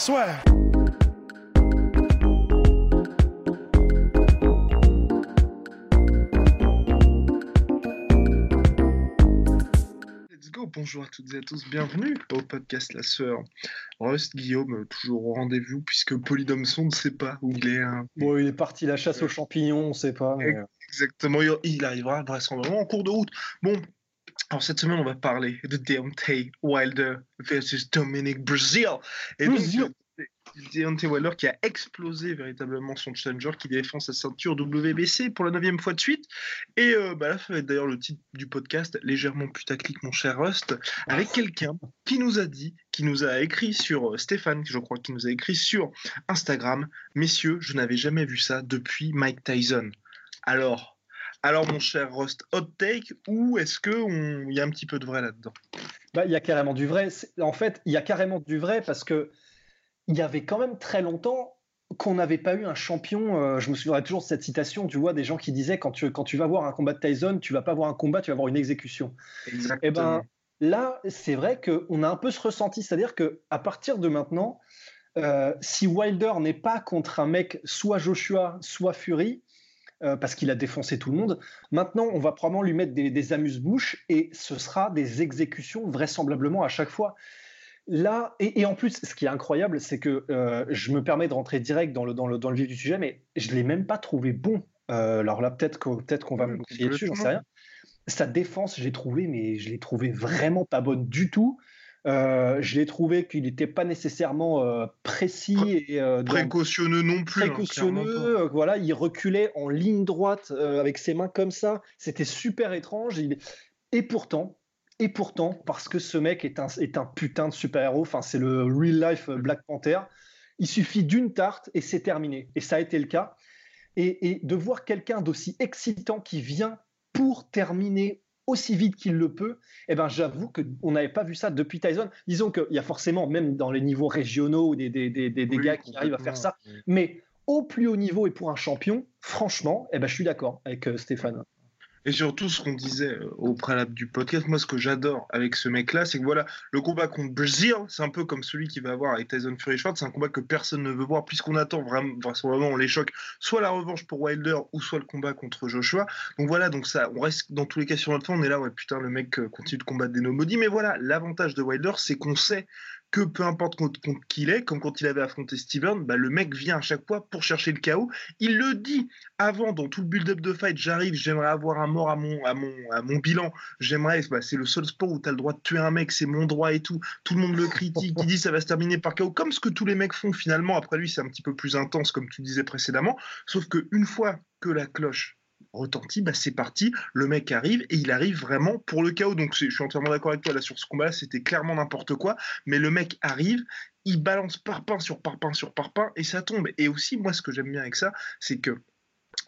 Swear. Let's go, bonjour à toutes et à tous, bienvenue au podcast La Sœur. Rust, Guillaume, toujours au rendez-vous puisque Polydomson ne sait pas où il est. hein. Bon, il est parti la chasse aux champignons, on sait pas. mais, euh, Exactement, il- il arrivera vraisemblablement en cours de route. Bon, alors cette semaine, on va parler de Deontay Wilder versus Dominic Brazil. Et donc, Brazil. euh, Deontay Wilder qui a explosé véritablement son challenger, qui défend sa ceinture WBC pour la neuvième fois de suite. Et euh, bah là, ça va être d'ailleurs le titre du podcast, légèrement putaclic, mon cher Rust, avec quelqu'un qui nous a dit, qui nous a écrit sur, euh, Stéphane, je crois, qui nous a écrit sur Instagram, messieurs, je n'avais jamais vu ça depuis Mike Tyson. Alors, alors mon cher Rust, hot take ou est-ce que on- il y a un petit peu de vrai là-dedans? Bah, il y a carrément du vrai. En fait, il y a carrément du vrai parce que il y avait quand même très longtemps qu'on n'avait pas eu un champion. euh, je me souviendrai toujours de cette citation, tu vois, des gens qui disaient quand tu, quand tu vas voir un combat de Tyson, tu vas pas voir un combat, tu vas voir une exécution. Exactement. Eh ben, là, c'est vrai qu'on a un peu ce ressenti, c'est-à-dire que à partir de maintenant, euh, si Wilder n'est pas contre un mec, soit Joshua, soit Fury, euh, parce qu'il a défoncé tout le monde, maintenant on va probablement lui mettre des, des amuse-bouches et ce sera des exécutions vraisemblablement à chaque fois. Là, et, et en plus, ce qui est incroyable, c'est que euh, je me permets de rentrer direct dans le, dans le, dans le vif du sujet, mais je ne l'ai même pas trouvé bon. Euh, alors là, peut-être qu'on peut qu'on va me crier dessus, j'en sais rien. Sa défense, j'ai trouvé, mais je l'ai trouvé vraiment pas bonne du tout. Euh, je l'ai trouvé qu'il n'était pas nécessairement euh, précis et euh, précautionneux non plus. hein, précautionneux. euh, voilà, il reculait en ligne droite avec ses mains comme ça. C'était super étrange. Il- Et pourtant, et pourtant, parce que ce mec est un, est un putain de super-héros, enfin, c'est le real life Black Panther, il suffit d'une tarte et c'est terminé. Et ça a été le cas. Et, et de voir quelqu'un d'aussi excitant qui vient pour terminer aussi vite qu'il le peut, eh ben, j'avoue qu'on n'avait pas vu ça depuis Tyson. Disons qu'il y a forcément, même dans les niveaux régionaux, des, des, des, des- des Oui, gars qui arrivent à faire ça. Mais au plus haut niveau et pour un champion, franchement, eh ben, je suis d'accord avec euh, Stéphane. Et surtout, ce qu'on disait euh, au préalable du podcast, moi, ce que j'adore avec ce mec-là, c'est que voilà, le combat contre Brazil, c'est un peu comme celui qu'il va avoir avec Tyson Fury Schwartz, c'est un combat que personne ne veut voir, puisqu'on attend vraiment, vraisemblablement, on les choque, soit la revanche pour Wilder, ou soit le combat contre Joshua. Donc voilà, donc ça, on reste dans tous les cas sur notre fin, on est là, ouais, putain, le mec euh, continue de combattre des maudits. Mais voilà, l'avantage de Wilder, c'est qu'on sait que peu importe contre, qui il est, comme quand il avait affronté Steven, bah, le mec vient à chaque fois pour chercher le chaos. Il le dit avant, dans tout le build-up de fight, j'arrive, j'aimerais avoir un mort à mon, à mon, à mon bilan. J'aimerais, bah, c'est le seul sport où tu as le droit de tuer un mec, c'est mon droit et tout. Tout le monde le critique, il dit ça va se terminer par chaos, comme ce que tous les mecs font finalement. Après lui, c'est un petit peu plus intense, comme tu disais précédemment. Sauf que une fois que la cloche retentit, bah, c'est parti, le mec arrive et il arrive vraiment pour le chaos. Donc je suis entièrement d'accord avec toi là sur ce combat-là, c'était clairement n'importe quoi, mais le mec arrive, il balance parpaing sur parpaing sur parpaing et ça tombe. Et aussi, moi, ce que j'aime bien avec ça, c'est que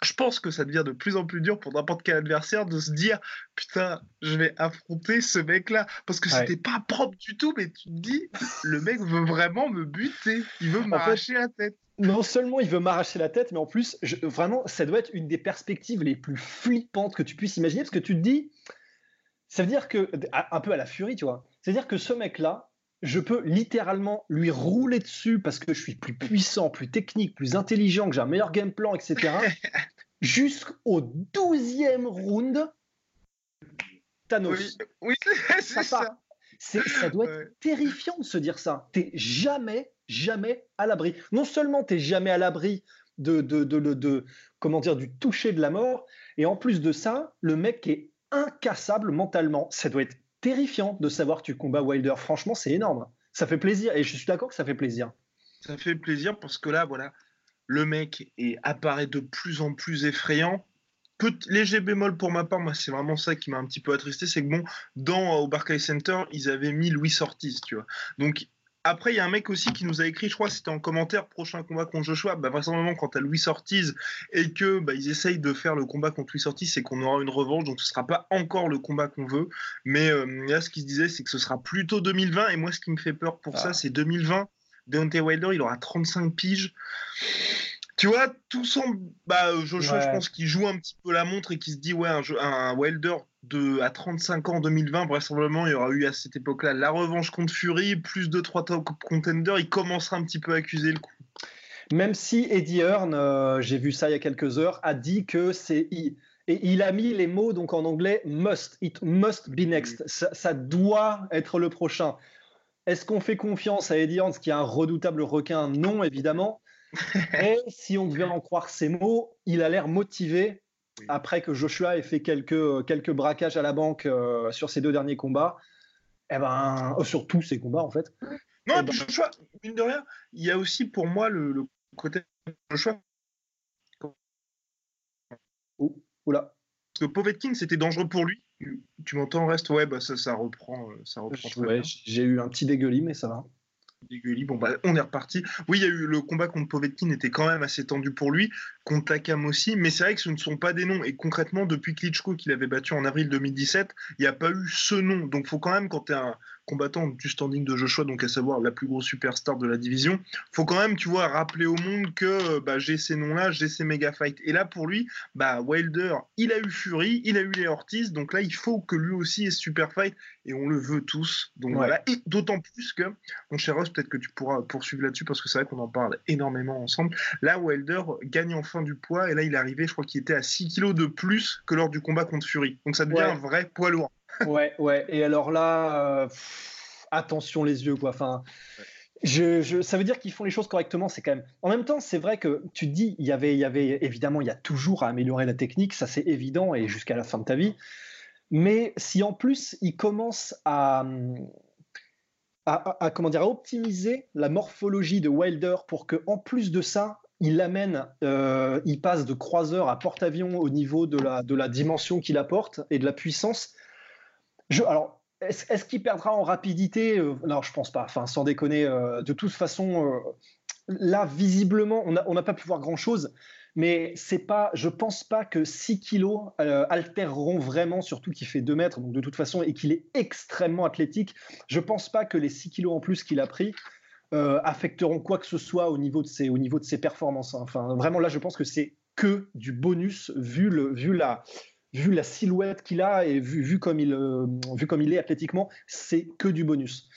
je pense que ça devient de plus en plus dur pour n'importe quel adversaire de se dire putain, je vais affronter ce mec-là parce que Ouais. c'était pas propre du tout, mais tu te dis le mec veut vraiment me buter, il veut m'arracher la tête. Non seulement il veut m'arracher la tête, mais en plus, je- vraiment, ça doit être une des perspectives les plus flippantes que tu puisses imaginer, parce que tu te dis, ça veut dire que, un peu à la furie, tu vois, c'est-à-dire que ce mec-là, je peux littéralement lui rouler dessus parce que je suis plus puissant, plus technique, plus intelligent, que j'ai un meilleur game plan, etc. Jusqu'au 12e round, Thanos. Oui, oui c'est Ça ça. Doit être Ouais. terrifiant de se dire ça. T'es jamais, jamais à l'abri. Non seulement t'es jamais à l'abri de, de, de, de- de- comment dire, du toucher de la mort, et en plus de ça, le mec est incassable mentalement. Ça doit être terrifiant de savoir que tu combats Wilder. Franchement, c'est énorme. Ça fait plaisir, et je suis d'accord que ça fait plaisir. Ça fait plaisir parce que là, voilà, le mec est, apparaît de plus en plus effrayant. léger bémol pour ma part, moi c'est vraiment ça qui m'a un petit peu attristé, c'est que bon, dans au Barclays Center, ils avaient mis Louis Ortiz, tu vois. Donc après, il y a un mec aussi qui nous a écrit, je crois, c'était en commentaire, prochain combat contre Joshua. Bah, vraisemblablement, quand tu as Louis Ortiz et que bah, ils essayent de faire le combat contre Louis Ortiz, c'est qu'on aura une revanche, donc ce sera pas encore le combat qu'on veut. Mais euh, là, ce qu'il se disait, c'est que ce sera plutôt 2020. Et moi, ce qui me fait peur pour ça, ah. c'est 2020. Deontay Wilder, il aura 35 piges. Tu vois, tout semble. Bah, Joshua, je pense qu'il joue un petit peu la montre et qu'il se dit, ouais, un, un Wilder de, à 35 ans en 2020, vraisemblablement, il y aura eu à cette époque-là la revanche contre Fury, plus de 3 top contenders, il commencera un petit peu à accuser le coup. Même si Eddie Hearn, euh, j'ai vu ça il y a quelques heures, a dit que c'est. Et il a mis les mots donc en anglais must, it must be next. Ça, doit être le prochain. Est-ce qu'on fait confiance à Eddie Hearn, qui est un redoutable requin? Non, évidemment. Et si on devait en croire ses mots, il a l'air motivé après que Joshua ait fait quelques, euh, quelques braquages à la banque euh, sur ses deux derniers combats, eh ben, euh, sur tous ses combats en fait. Non, eh ben, Joshua, mine de rien, il y a aussi pour moi le, côté Joshua. Oh, oula. Parce que Povetkin, c'était dangereux pour lui. Tu m'entends, reste Ouais, bah ça, ça reprend. Ça reprend J'ai eu un petit dégueulis, mais ça va. Bon, bah, on est reparti. Oui, il y a eu le combat contre Povetkin était quand même assez tendu pour lui, contre Takam aussi, mais c'est vrai que ce ne sont pas des noms. Et concrètement, depuis Klitschko qu'il avait battu en avril 2017, il n'y a pas eu ce nom. Donc, faut quand même, quand tu es un, combattant du standing de Joshua, donc à savoir la plus grosse superstar de la division, faut quand même, tu vois, rappeler au monde que bah, j'ai ces noms-là, j'ai ces méga fights. Et là, pour lui, bah, Wilder, il a eu Fury, il a eu les Ortiz, donc là, il faut que lui aussi ait super fight, et on le veut tous. Donc voilà, et d'autant plus que, mon cher Ross, peut-être que tu pourras poursuivre là-dessus, parce que c'est vrai qu'on en parle énormément ensemble. Là, Wilder gagne enfin du poids, et là, il est arrivé, je crois qu'il était à 6 kilos de plus que lors du combat contre Fury. Donc ça devient un vrai poids lourd ouais, ouais. Et alors là, euh, attention les yeux, quoi. Enfin, ça veut dire qu'ils font les choses correctement. C'est quand même. En même temps, c'est vrai que tu te dis, il y avait, y avait évidemment, il y a toujours à améliorer la technique, ça c'est évident, et jusqu'à la fin de ta vie. Mais si en plus ils commencent à, à, comment dire, à optimiser la morphologie de Wilder pour que, en plus de ça, il amène, euh, il passe de croiseur à porte-avions au niveau de la, de la dimension qu'il apporte et de la puissance alors, est-ce, qu'il perdra en rapidité euh, Non, je pense pas. Enfin, sans déconner. Euh, de toute façon, euh, là, visiblement, on n'a pas pu voir grand-chose. Mais c'est pas, je pense pas que 6 kilos altéreront vraiment, surtout qu'il fait 2 mètres, donc de toute façon, et qu'il est extrêmement athlétique. Je pense pas que les 6 kilos en plus qu'il a pris affecteront quoi que ce soit au niveau de ses, au niveau de ses performances. Hein. Enfin, vraiment, là, je pense que c'est que du bonus vu, le, vu la, vu la silhouette qu'il a et vu, vu, comme il, euh, vu comme il est athlétiquement, c'est que du bonus.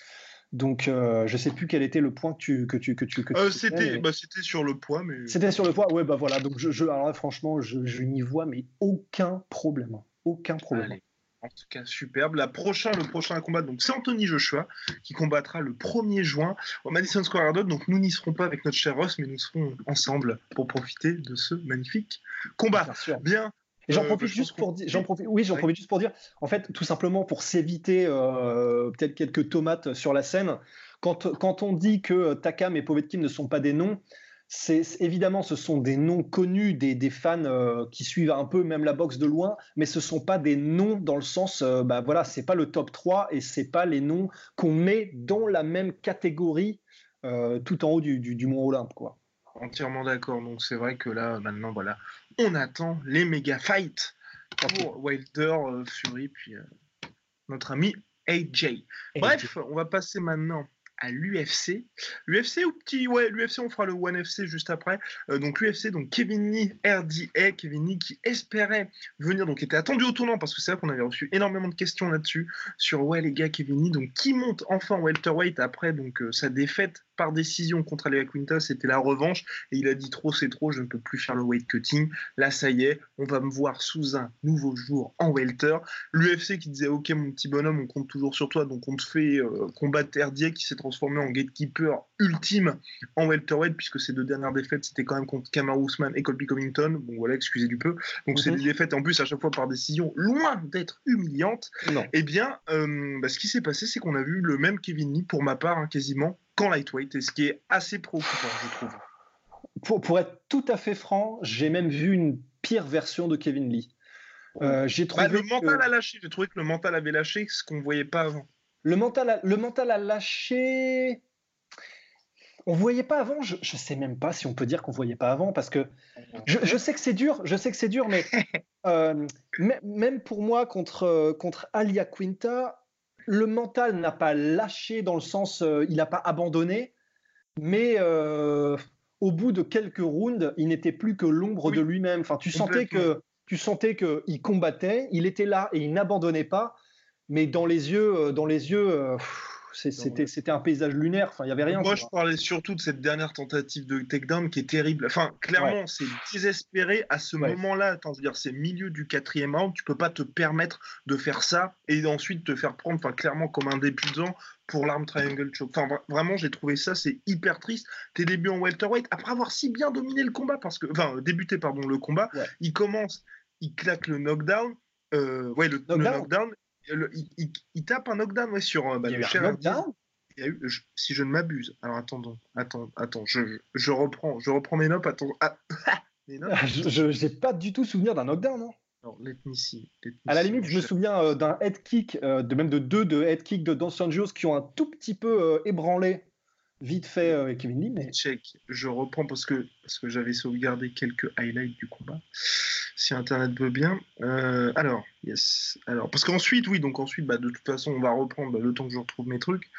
Donc, euh, je sais plus quel était le point que tu que tu que tu. Euh, c'était bah, c'était sur le poids, mais. C'était sur le poids, ouais, bah voilà. Donc, je, je alors là, franchement, je, je n'y vois mais aucun problème, aucun problème. En tout cas, superbe. La prochain, le prochain combat, donc c'est Anthony Joshua qui combattra le 1er juin au Madison Square Garden. Donc nous n'y serons pas avec notre cher Ross, mais nous serons ensemble pour profiter de ce magnifique combat. Bien, Bien j'en euh, profite juste pour dire, j'en profite, oui, j'en profite juste pour dire, en fait, tout simplement pour s'éviter euh, peut-être quelques tomates sur la scène. Quand, quand on dit que Takam et Povetkin ne sont pas des noms, c'est évidemment ce sont des noms connus des, des fans euh, qui suivent un peu même la boxe de loin, mais ce sont pas des noms dans le sens, bah voilà, c'est pas le top 3 et c'est pas les noms qu'on met dans la même catégorie tout en haut du, du, du mont Olympe, quoi. Entièrement d'accord. Donc c'est vrai que là, maintenant, voilà, on attend les méga fights pour Wilder, euh, Fury, puis euh, notre ami AJ. Bref, on va passer maintenant à l'UFC. L'UFC ou petit ouais, l'UFC on fera le One FC juste après. Euh, donc l'UFC donc Kevin Lee RDA, Kevin Lee qui espérait venir donc était attendu au tournant parce que c'est vrai qu'on avait reçu énormément de questions là-dessus sur ouais les gars Kevin Lee donc qui monte enfin welterweight après donc sa défaite par décision contre Alea Quinta, c'était la revanche. Et il a dit trop, c'est trop, je ne peux plus faire le weight cutting. Là, ça y est, on va me voir sous un nouveau jour en welter. L'UFC qui disait, ok, mon petit bonhomme, on compte toujours sur toi, donc on te fait euh, combattre Herdier qui s'est transformé en gatekeeper ultime en welterweight, puisque ces deux dernières défaites, c'était quand même contre Kamar Ousmane et Colby Covington. Bon, voilà, excusez du peu. Donc, c'est mhm. des défaites, en plus, à chaque fois par décision, loin d'être humiliantes. Eh bien, euh, bah, ce qui s'est passé, c'est qu'on a vu le même Kevin Lee, pour ma part, hein, quasiment, qu'en lightweight, et ce qui est assez préoccupant, je trouve. Pour, pour être tout à fait franc, j'ai même vu une pire version de Kevin Lee. j'ai bah, trouvé le mental a lâché. J'ai trouvé que le mental avait lâché ce qu'on voyait pas avant. Le mental, a, le mental a lâché. On voyait pas avant. Je, ne sais même pas si on peut dire qu'on voyait pas avant parce que je, sais que c'est dur. Je sais que c'est dur, mais euh, même pour moi contre contre Alia Quinta, le mental n'a pas lâché dans le sens, euh, il n'a pas abandonné, mais euh, au bout de quelques rounds, il n'était plus que l'ombre de lui-même. Enfin, tu sentais que tu sentais qu'il combattait, il était là et il n'abandonnait pas, mais dans les yeux, euh, dans les yeux. C'était un paysage lunaire, enfin, il n'y avait rien. Moi, je parlais surtout de cette dernière tentative de takedown qui est terrible. Enfin, clairement, c'est désespéré à ce moment-là. dire c'est milieu du quatrième round, tu peux pas te permettre de faire ça et ensuite te faire prendre, enfin, clairement, comme un débutant pour l'arme triangle choke. Enfin, vraiment, j'ai trouvé ça, c'est hyper triste. Tes débuts en welterweight, après avoir si bien dominé le combat, parce que, enfin, débuté, pardon, le combat, il commence, il claque le knockdown, euh, ouais, le knockdown, il, tape un knockdown ouais, sur bah, le cher knockdown? Il y a eu, si je ne m'abuse. Alors attendons, attends, attends, je, je, reprends, je reprends mes notes. Attends, ah, je n'ai pas du tout souvenir d'un knockdown, non alors, let me see, À la limite, je me souviens euh, d'un head kick, euh, de même de deux de head kick de Don Sanjos qui ont un tout petit peu ébranlé vite fait avec Kevin. Mais... Check, je reprends parce que, parce que j'avais sauvegardé quelques highlights du combat si Internet veut bien. Euh, alors, yes. Alors, parce qu'ensuite, oui, donc ensuite, bah, de toute façon, on va reprendre bah, le temps que je retrouve mes trucs.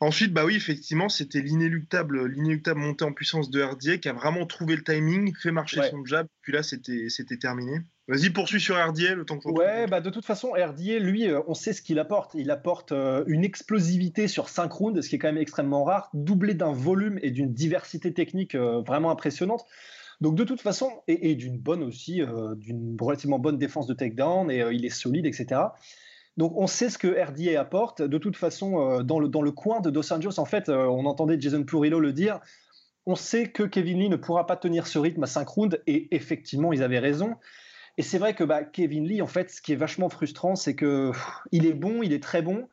Ensuite, bah oui, effectivement, c'était l'inéluctable, l'inéluctable montée en puissance de RDA qui a vraiment trouvé le timing, fait marcher son jab, puis là, c'était, c'était terminé. Vas-y, poursuis sur RDA le temps que Ouais, bah de toute façon, RDA, lui, euh, on sait ce qu'il apporte. Il apporte euh, une explosivité sur 5 rounds, ce qui est quand même extrêmement rare, doublé d'un volume et d'une diversité technique vraiment impressionnante. Donc de toute façon, et, d'une bonne aussi, euh, d'une relativement bonne défense de takedown, et euh, il est solide, etc. Donc on sait ce que RDA apporte. De toute façon, euh, dans, le, dans le coin de Dos Anjos, en fait, on entendait Jason Purillo le dire, on sait que Kevin Lee ne pourra pas tenir ce rythme à 5 rounds, et effectivement, ils avaient raison. Et c'est vrai que bah, Kevin Lee, en fait, ce qui est vachement frustrant, c'est que il est bon, il est très bon,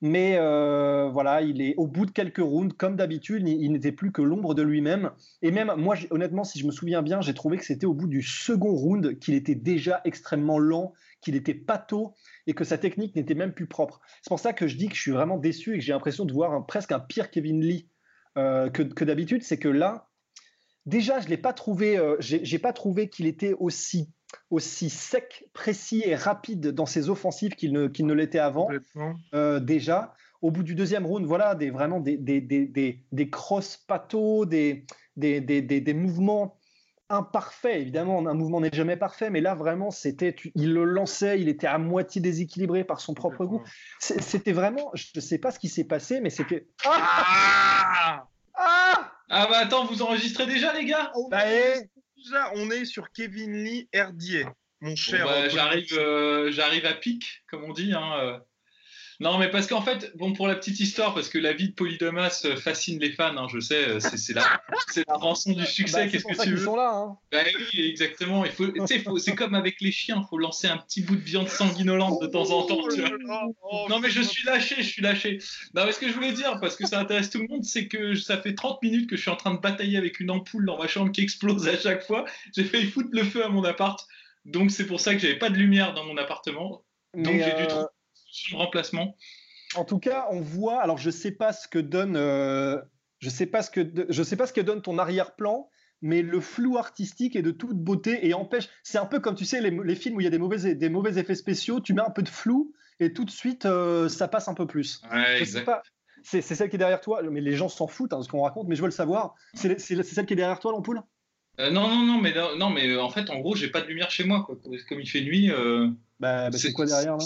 mais euh, voilà, il est au bout de quelques rounds, comme d'habitude, il, n'était plus que l'ombre de lui-même. Et même moi, honnêtement, si je me souviens bien, j'ai trouvé que c'était au bout du second round qu'il était déjà extrêmement lent, qu'il était pâteau et que sa technique n'était même plus propre. C'est pour ça que je dis que je suis vraiment déçu et que j'ai l'impression de voir presque un pire Kevin Lee euh, que, d'habitude. C'est que là, déjà, je l'ai pas trouvé, euh, j'ai pas trouvé qu'il était aussi aussi sec, précis et rapide dans ses offensives qu'il ne, l'était avant. Euh, déjà, au bout du deuxième round, voilà, des, vraiment des, des, des, des cross patos, des, des, des, mouvements imparfaits. Évidemment, un mouvement n'est jamais parfait, mais là, vraiment, c'était, il le lançait, il était à moitié déséquilibré par son propre goût. C'était vraiment, je ne sais pas ce qui s'est passé, mais c'était. Ah, ah, ah bah attends, vous enregistrez déjà, les gars? Bah, déjà, on est sur Kevin Lee Herdier, mon cher. Bah, j'arrive, euh, j'arrive à pic, comme on dit. Hein, euh. Non, mais parce qu'en fait, bon, pour la petite histoire, parce que la vie de Polydamas euh, fascine les fans, hein, je sais, c'est la, la rançon du succès. Bah, Qu'est-ce que tu veux sont là. Hein. Bah oui, exactement. Il faut, c'est comme avec les chiens, il faut lancer un petit bout de viande sanguinolente de temps en temps. Oh, non, mais je suis lâché, je suis lâché. Non, mais ce que je voulais dire, parce que ça intéresse tout le monde, c'est que ça fait 30 minutes que je suis en train de batailler avec une ampoule dans ma chambre qui explose à chaque fois. J'ai failli foutre le feu à mon appart. Donc c'est pour ça que j'avais pas de lumière dans mon appartement. Donc j'ai dû trouver remplacement. En tout cas, on voit. Alors, je sais pas ce que donne. Euh, je sais pas ce que je sais pas ce que donne ton arrière-plan, mais le flou artistique est de toute beauté et empêche. C'est un peu comme tu sais les, films où il y a des mauvais des mauvais effets spéciaux. Tu mets un peu de flou et tout de suite euh, ça passe un peu plus. Ouais, sais pas. C'est celle qui est derrière toi, mais les gens s'en foutent hein, de ce qu'on raconte, mais je veux le savoir. C'est celle qui est derrière toi, l'ampoule? Euh, non, non, non, mais non, mais en fait, en gros, j'ai pas de lumière chez moi. Comme il fait nuit. Bah, bah c'est quoi derrière là?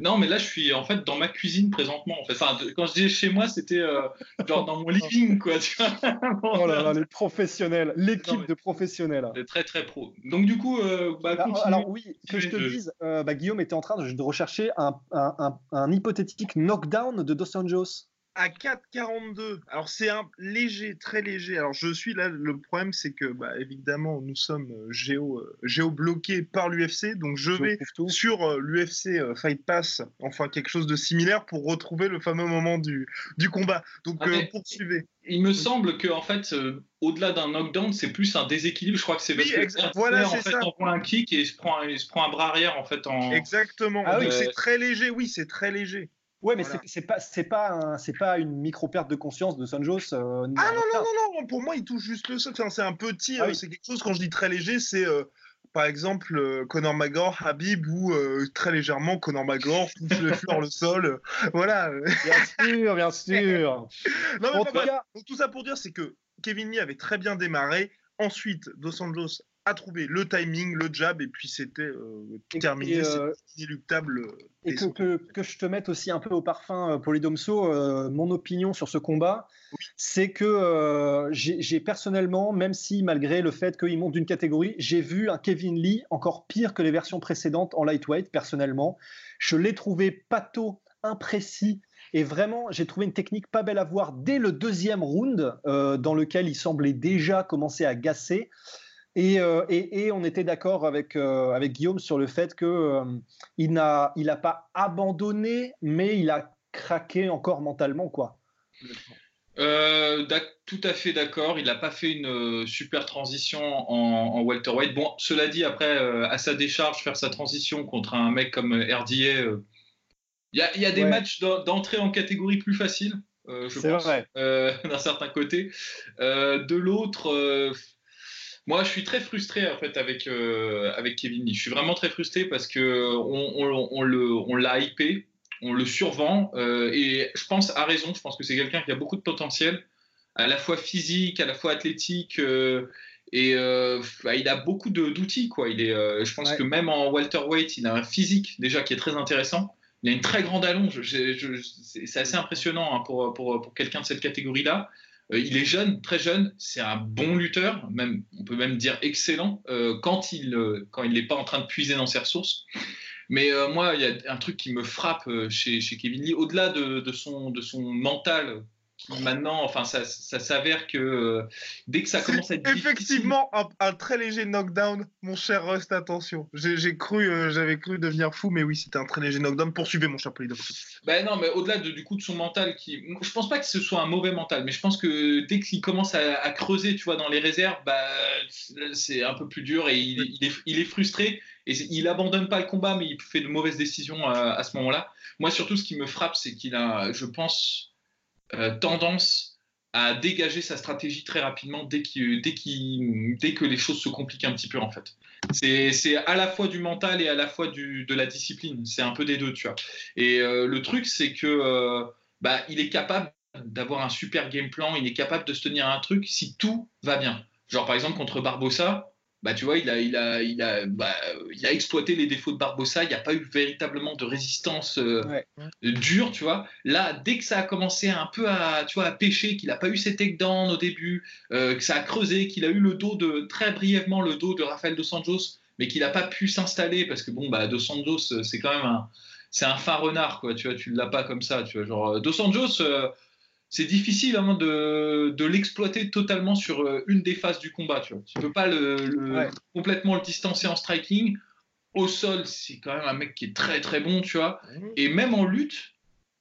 Non, mais là je suis en fait dans ma cuisine présentement. En fait. Enfin, quand je dis chez moi, c'était euh, genre dans mon living, quoi. Tu vois oh là là, les professionnels, l'équipe de professionnels. C'est très très pro. Donc du coup, euh, bah, alors, oui, que je te dise, euh, bah, Guillaume était en train de, rechercher un, un, un, hypothétique knockdown de Dos Anjos. À 4,42. Alors c'est un léger, très léger. Alors je suis là, le problème c'est que bah, évidemment nous sommes euh, géo, euh, géo bloqués par l'UFC, donc je vais sur euh, l'UFC Fight Pass, enfin quelque chose de similaire pour retrouver le fameux moment du, du combat. Donc ah, poursuivez. Il me semble que en fait, au-delà d'un knockdown, c'est plus un déséquilibre. Je crois que c'est parce que voilà, en fait, ça. prend un kick et il se prend, il se prend un bras arrière en fait. En... Exactement. Ah, oui. C'est très léger. Oui, c'est très léger. Ouais, mais c'est pas c'est pas c'est pas une micro perte de conscience de Sanjos. Euh, ah non non non non, pour moi il touche juste le sol. c'est un petit, ah euh, c'est quelque chose quand je dis très léger, c'est euh, par exemple Conor McGregor, Habib ou très légèrement Conor McGregor touche le fleur le sol. voilà. Bien sûr, bien sûr. non, mais tout, tout ça pour dire c'est que Kevin Lee avait très bien démarré. Ensuite, Dos Anjos a trouvé le timing, le jab, et puis c'était euh, terminé, euh, inéluctable. Euh, et que, que, je te mette aussi un peu au parfum, Polydomso, mon opinion sur ce combat, c'est que j'ai personnellement, même si malgré le fait qu'il monte d'une catégorie, j'ai vu un Kevin Lee encore pire que les versions précédentes en lightweight, personnellement. Je l'ai trouvé pato, imprécis, et vraiment, j'ai trouvé une technique pas belle à voir dès le deuxième round, dans lequel il semblait déjà commencer à gasser. Euh, et, et, on était d'accord avec, euh, avec Guillaume sur le fait qu'il euh, il n'a il a pas abandonné, mais il a craqué encore mentalement. quoi. tout à fait d'accord. Il n'a pas fait une super transition en, en welterweight. Bon, cela dit, après, à sa décharge, faire sa transition contre un mec comme RDA, il y, y, a des matchs d'entrée en catégorie plus faciles, je pense, d'un certain côté. de l'autre moi, je suis très frustré en fait avec, euh, avec Kevin Lee. Je suis vraiment très frustré parce que on, on, le, on l'a hypé, on le survend euh, et je pense à raison. Je pense que c'est quelqu'un qui a beaucoup de potentiel, à la fois physique, à la fois athlétique. Euh, et bah, il a beaucoup d'outils quoi. Il est, je pense que même en welterweight, il a un physique déjà qui est très intéressant. Il a une très grande allonge. C'est assez impressionnant hein, pour, pour, pour quelqu'un de cette catégorie-là. Euh, il est jeune, très jeune, c'est un bon lutteur, même, on peut même dire excellent, euh, quand il euh, quand n'est pas en train de puiser dans ses ressources. Mais moi, il y a un truc qui me frappe chez, chez Kevin Lee, au-delà de, de, son, de son mental maintenant, enfin, ça, s'avère que euh, dès que ça commence à être effectivement un, très léger knockdown, mon cher Rust. Attention, j'ai cru, euh, j'avais cru devenir fou, mais oui, c'était un très léger knockdown. Poursuivez, mon cher Polydor. Ben non, mais au-delà de, du coup de son mental, qui, je pense pas que ce soit un mauvais mental, mais je pense que dès qu'il commence à, creuser, tu vois, dans les réserves, bah, c'est un peu plus dur et il, est, frustré et il abandonne pas le combat, mais il fait de mauvaises décisions à, à ce moment-là. Moi, surtout, ce qui me frappe, c'est qu'il a, je pense euh, tendance à dégager sa stratégie très rapidement dès, dès, dès que les choses se compliquent un petit peu en fait. C'est à la fois du mental et à la fois du, de la discipline. C'est un peu des deux, tu vois. Et euh, le truc, c'est que euh, bah, il est capable d'avoir un super game plan, il est capable de se tenir à un truc si tout va bien. Genre par exemple contre Barbossa, bah, tu vois, il a, il a, il a, bah, il a exploité les défauts de Barbossa. Il n'y a pas eu véritablement de résistance euh, dure, tu vois. Là, dès que ça a commencé un peu à, tu vois, à pêcher, qu'il n'a pas eu ses takedowns au début, euh, que ça a creusé, qu'il a eu le dos de, très brièvement le dos de Rafael Dos Anjos, mais qu'il n'a pas pu s'installer parce que bon, bah, Dos Anjos, euh, c'est quand même un, c'est un fin renard, quoi. Tu vois, tu l'as pas comme ça, tu vois. Genre, Dos Anjos c'est difficile hein, de, de l'exploiter totalement sur euh, une des phases du combat. Tu ne peux pas le, complètement le distancer en striking. Au sol, c'est quand même un mec qui est très très bon, tu vois. Et même en lutte,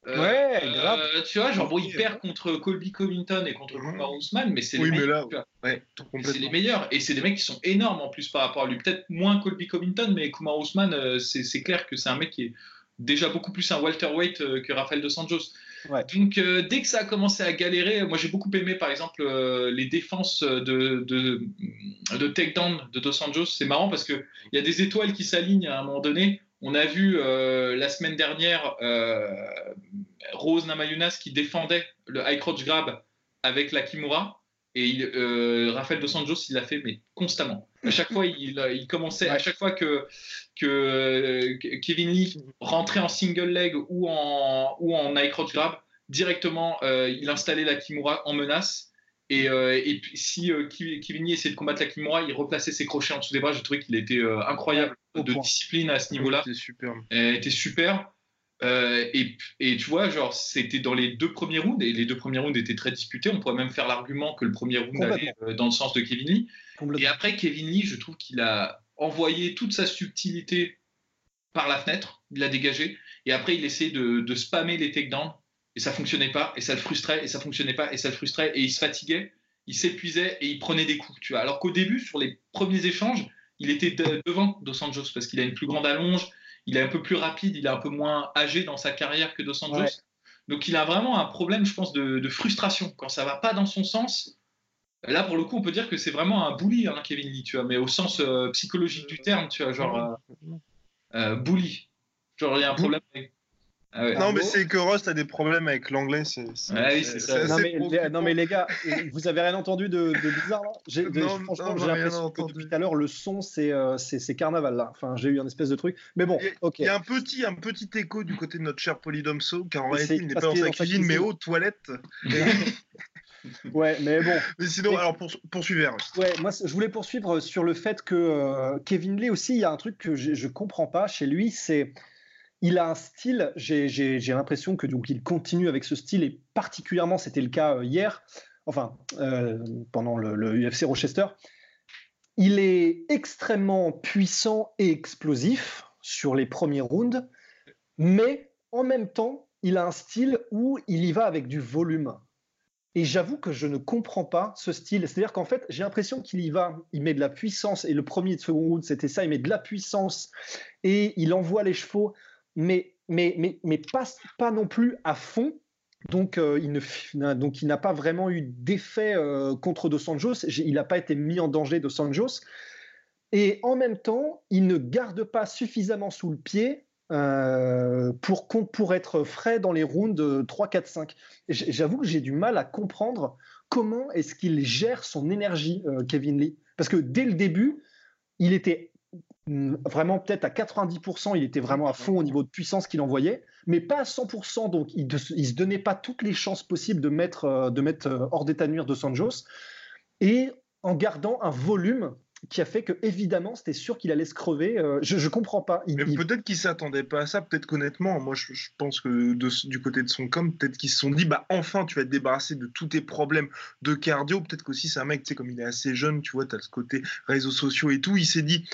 euh, ouais, grave. Euh, tu vois, genre, bon, il perd contre Colby Covington et contre Kumar Ousmane, mais c'est les, c'est les meilleurs. Et c'est des mecs qui sont énormes en plus par rapport à lui. Peut-être moins Colby Covington, mais Kumar Ousmane, c'est clair que c'est un mec qui est déjà beaucoup plus un welterweight que Rafael Dos Donc euh, dès que ça a commencé à galérer, moi j'ai beaucoup aimé par exemple euh, les défenses de, de, de takedown de Dos Anjos. C'est marrant parce qu'il y a des étoiles qui s'alignent à un moment donné. On a vu euh, la semaine dernière Rose Namayunas qui défendait le high crotch grab avec la Kimura. Et il, Rafael Dos Anjos, il l'a fait, mais constamment. À chaque fois, il, il commençait, à chaque fois que, que Kevin Lee rentrait en single leg ou en, ou en high crotch grab, directement, euh, il installait la Kimura en menace. Et, euh, si euh, Kevin Lee essayait de combattre la Kimura, il replaçait ses crochets en dessous des bras. J'ai trouvé qu'il était incroyable de discipline à ce niveau-là. C'était super. était super. Euh, et, et, tu vois, genre, c'était dans les deux premiers rounds, et les deux premiers rounds étaient très disputés. On pourrait même faire l'argument que le premier round allait euh, dans le sens de Kevin Lee. Et après, Kevin Lee, je trouve qu'il a envoyé toute sa subtilité par la fenêtre, il l'a dégagé, et après, il essayait de, de spammer les takedowns, et ça fonctionnait pas, et ça le frustrait, et ça fonctionnait pas, et ça le frustrait, et il se fatiguait, il s'épuisait, et il prenait des coups, tu vois. Alors qu'au début, sur les premiers échanges, il était devant Dos Anjos, parce qu'il a une plus grande allonge, il est un peu plus rapide, il est un peu moins âgé dans sa carrière que Dos Anjos. Donc il a vraiment un problème, je pense, de, frustration. Quand ça va pas dans son sens, là pour le coup, on peut dire que c'est vraiment un bully, hein, Kevin Lee, tu vois, mais au sens euh, psychologique du terme, tu vois, genre euh, euh, bully. Genre il y a un problème avec, ah non, mais c'est que Ross a des problèmes avec l'anglais. C'est, ah oui, c'est ça. Non mais, les, non mais, les, gars, vous avez rien entendu de, bizarre là j'ai, non, Franchement, j'ai l'impression que depuis tout à l'heure, le son, c'est, euh, c'est, carnaval là. Enfin, j'ai eu un espèce de truc. Mais bon, ok. Il y a un petit, un petit écho du côté de notre cher Polydomso, car en réalité, il n'est pas dans sa cuisine, mais aux toilettes. ouais, mais bon. Mais sinon, alors pour, poursuivre. Ouais, moi, je voulais poursuivre sur le fait que euh, Kevin Lee aussi, il y a un truc que je, je comprends pas chez lui, c'est il a un style, j'ai l'impression que donc il continue avec ce style, et particulièrement c'était le cas euh, hier, enfin euh, pendant le, UFC Rochester. Il est extrêmement puissant et explosif sur les premiers rounds, mais en même temps, il a un style où il y va avec du volume. Et j'avoue que je ne comprends pas ce style. C'est-à-dire qu'en fait, j'ai l'impression qu'il y va, il met de la puissance, et le premier et le second round, c'était ça, il met de la puissance, et il envoie les chevaux mais, mais, mais, mais pas, pas non plus à fond. Donc, euh, il n'a pas vraiment eu d'effet euh, contre Dos Anjos. Il n'a pas été mis en danger Dos Anjos. Et en même temps, il ne garde pas suffisamment sous le pied euh, pour, pour être frais dans les rounds 3, 4, 5. J'avoue que j'ai du mal à comprendre comment est-ce qu'il gère son énergie, Kevin Lee. Parce que dès le début, il était vraiment peut-être à 90%, il était vraiment à fond au niveau de puissance qu'il envoyait, mais pas à 100%, donc il ne se donnait pas toutes les chances possibles de mettre, euh, de mettre euh, hors d'état de nuire de Sanjos, et en gardant un volume qui a fait que évidemment c'était sûr qu'il allait se crever. Euh, je, ne comprends pas. mais peut-être qu'il s'attendait pas à ça. Peut-être qu'honnêtement, moi je, pense que du côté de son com, peut-être qu'ils se sont dit bah enfin tu vas te débarrasser de tous tes problèmes de cardio. Peut-être qu'aussi c'est un mec, tu sais comme il est assez jeune, tu vois, tu as ce côté réseaux sociaux et tout. Il s'est dit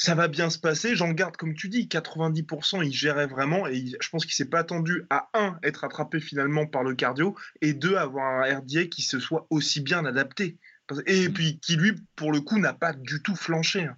ça va bien se passer. J'en garde, comme tu dis, 90%, il gérait vraiment. Et je pense qu'il s'est pas attendu à un, être attrapé finalement par le cardio, et deux, avoir un RDA qui se soit aussi bien adapté. Et puis qui, lui, pour le coup, n'a pas du tout flanché. Hein.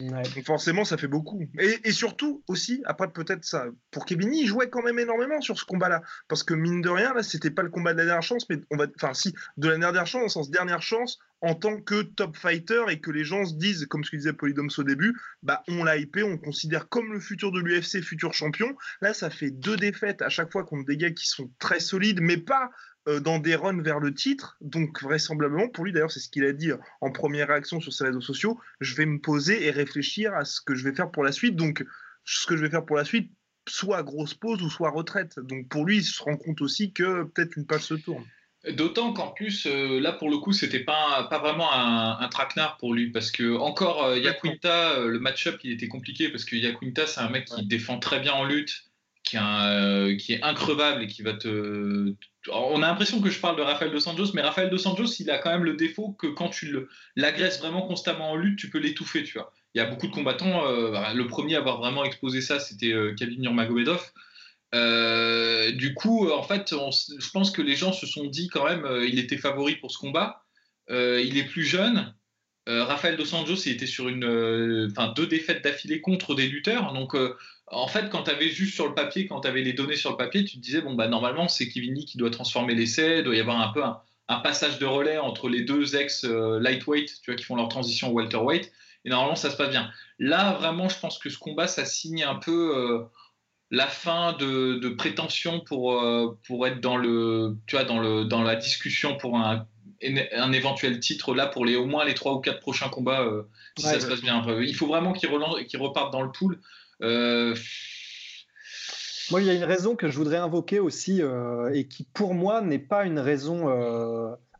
Donc forcément, ça fait beaucoup. Et, surtout aussi, après peut-être ça, pour Kevin, il jouait quand même énormément sur ce combat-là, parce que mine de rien, là, c'était pas le combat de la dernière chance, mais on va, enfin si, de la dernière chance, en sens dernière chance, en tant que top fighter et que les gens se disent, comme ce que disait Polydoms au début, bah on l'a hypé, on considère comme le futur de l'UFC, futur champion. Là, ça fait deux défaites à chaque fois contre des gars qui sont très solides, mais pas euh, dans des runs vers le titre. Donc, vraisemblablement, pour lui, d'ailleurs, c'est ce qu'il a dit en première réaction sur ses réseaux sociaux je vais me poser et réfléchir à ce que je vais faire pour la suite. Donc, ce que je vais faire pour la suite, soit grosse pause ou soit retraite. Donc, pour lui, il se rend compte aussi que peut-être une page se tourne. D'autant qu'en plus, euh, là pour le coup, c'était pas, pas vraiment un, un traquenard pour lui parce que encore euh, Yaquinta, le match-up il était compliqué parce que Yaquinta c'est un mec qui défend très bien en lutte, qui, euh, qui est increvable et qui va te. On a l'impression que je parle de Rafael Dos Santos, mais Rafael Dos Santos, il a quand même le défaut que quand tu l'agresses vraiment constamment en lutte, tu peux l'étouffer, tu vois. Il y a beaucoup de combattants. Euh, bah, le premier à avoir vraiment exposé ça, c'était euh, Kevin Nurmagomedov. du coup, en fait, je pense que les gens se sont dit quand même, il était favori pour ce combat. il est plus jeune. Rafael Dos Santos, il était sur une, deux défaites d'affilée contre des lutteurs. Donc, en fait, quand tu avais juste sur le papier, quand tu avais les données sur le papier, tu te disais, bon, bah, normalement, c'est Kevin Lee qui doit transformer l'essai, il doit y avoir un peu un, passage de relais entre les deux ex-lightweight, tu vois, qui font leur transition au welterweight, et normalement, ça se passe bien. Là, vraiment, je pense que ce combat, ça signe un peu euh, la fin de, prétention pour, euh, pour être dans, le, tu vois, dans, le, dans la discussion pour un, un éventuel titre là pour les au moins les trois ou quatre prochains combats euh, si ça se passe bien. Il faut vraiment qu'il qu reparte dans le pool. Euh, moi, il y a une raison que je voudrais invoquer aussi et qui, pour moi, n'est pas une raison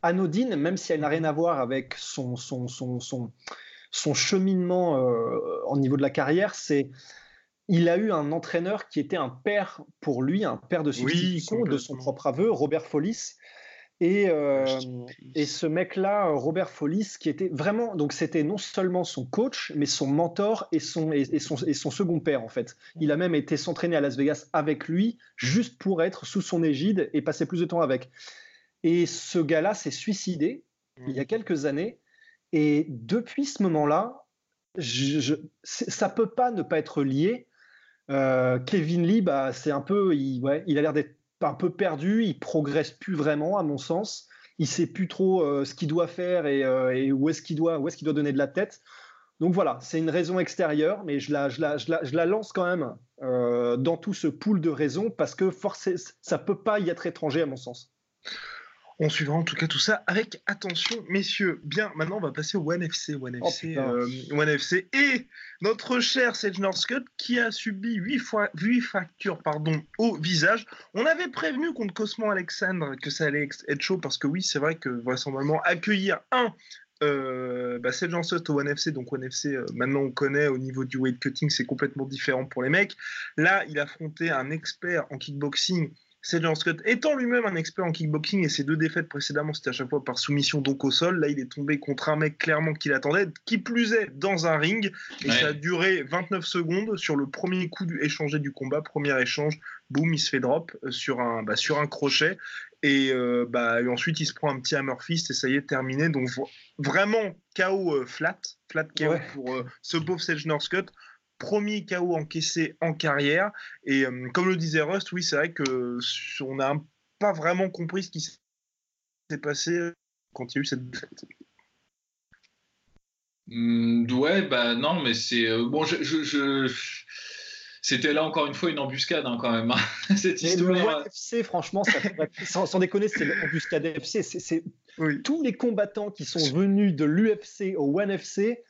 anodine, même si elle n'a rien à voir avec son, son, son, son, son cheminement au niveau de la carrière. C'est il a eu un entraîneur qui était un père pour lui, un père de substitution de son propre aveu, Robert Follis. Et, euh, et ce mec-là, Robert Follis, qui était vraiment, donc c'était non seulement son coach, mais son mentor et son, et, son, et son second père en fait. Il a même été s'entraîner à Las Vegas avec lui, juste pour être sous son égide et passer plus de temps avec. Et ce gars-là s'est suicidé il y a mmh. quelques années. Et depuis ce moment-là, je, je, ça peut pas ne pas être lié euh, Kevin Lee, bah, c'est un peu, il, a l'air d'être un peu perdu, il progresse plus vraiment, à mon sens. Il sait plus trop euh, ce qu'il doit faire euh, et, où est-ce qu'il doit, où est-ce qu'il doit donner de la tête. Donc voilà, c'est une raison extérieure, mais je la, je la lance quand même dans tout ce pool de raisons parce que forcément, ça peut pas y être étranger à mon sens. On suivra en tout cas tout ça avec attention, messieurs. Bien, maintenant on va passer au One FC. One FC, FC et notre cher Sage Northcutt qui a subi 8, fois, 8 fractures pardon, au visage. On avait prévenu contre Cosmo Alexandre que ça allait être chaud parce que oui, c'est vrai que vraisemblablement accueillir un euh, bah, Northcutt au One FC, donc One FC, euh, maintenant on connaît au niveau du weight cutting, c'est complètement différent pour les mecs. Là, il affrontait un expert en kickboxing John Scott étant lui-même un expert en kickboxing et ses deux défaites précédemment c'était à chaque fois par soumission donc au sol, là il est tombé contre un mec clairement qu'il attendait, qui plus est dans un ring et ça a duré 29 secondes sur le premier coup du, échangé du combat, premier échange, boum il se fait drop euh, sur un, bah, sur un crochet et, euh, bah, ensuite il se prend un petit hammer fist et ça y est terminé donc vraiment KO euh, flat, flat KO pour ce pauvre Sage Northcutt premier KO encaissé en carrière. Et euh, comme le disait Rust, oui, c'est vrai que on n'a pas vraiment compris ce qui s'est passé quand il y a eu cette défaite. Mmh, ouais, bah non, mais c'est euh, bon. Je, C'était là encore une fois une embuscade hein, quand même. Hein, cette histoire. Le FC, franchement, sans, sans, déconner, c'est l'embuscade FC. C'est tous les combattants qui sont venus de l'UFC au One FC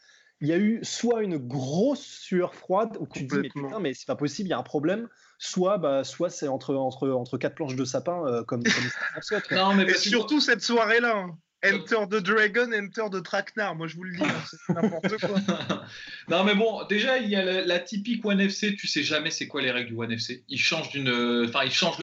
il y a eu soit une grosse sueur froide où tu te dis mais putain mais c'est pas possible, il y a un problème, soit bah soit c'est entre entre entre quatre planches de sapin euh, comme, comme Non mais surtout cette soirée là. Hein. Enter the Dragon, Enter the Tracknar. Moi, je vous le dis, hein, c'est n'importe quoi. non, mais bon, déjà, il y a la, la, typique One FC. Tu sais jamais c'est quoi les règles du One FC. Ils changent d'une. Enfin, ils changent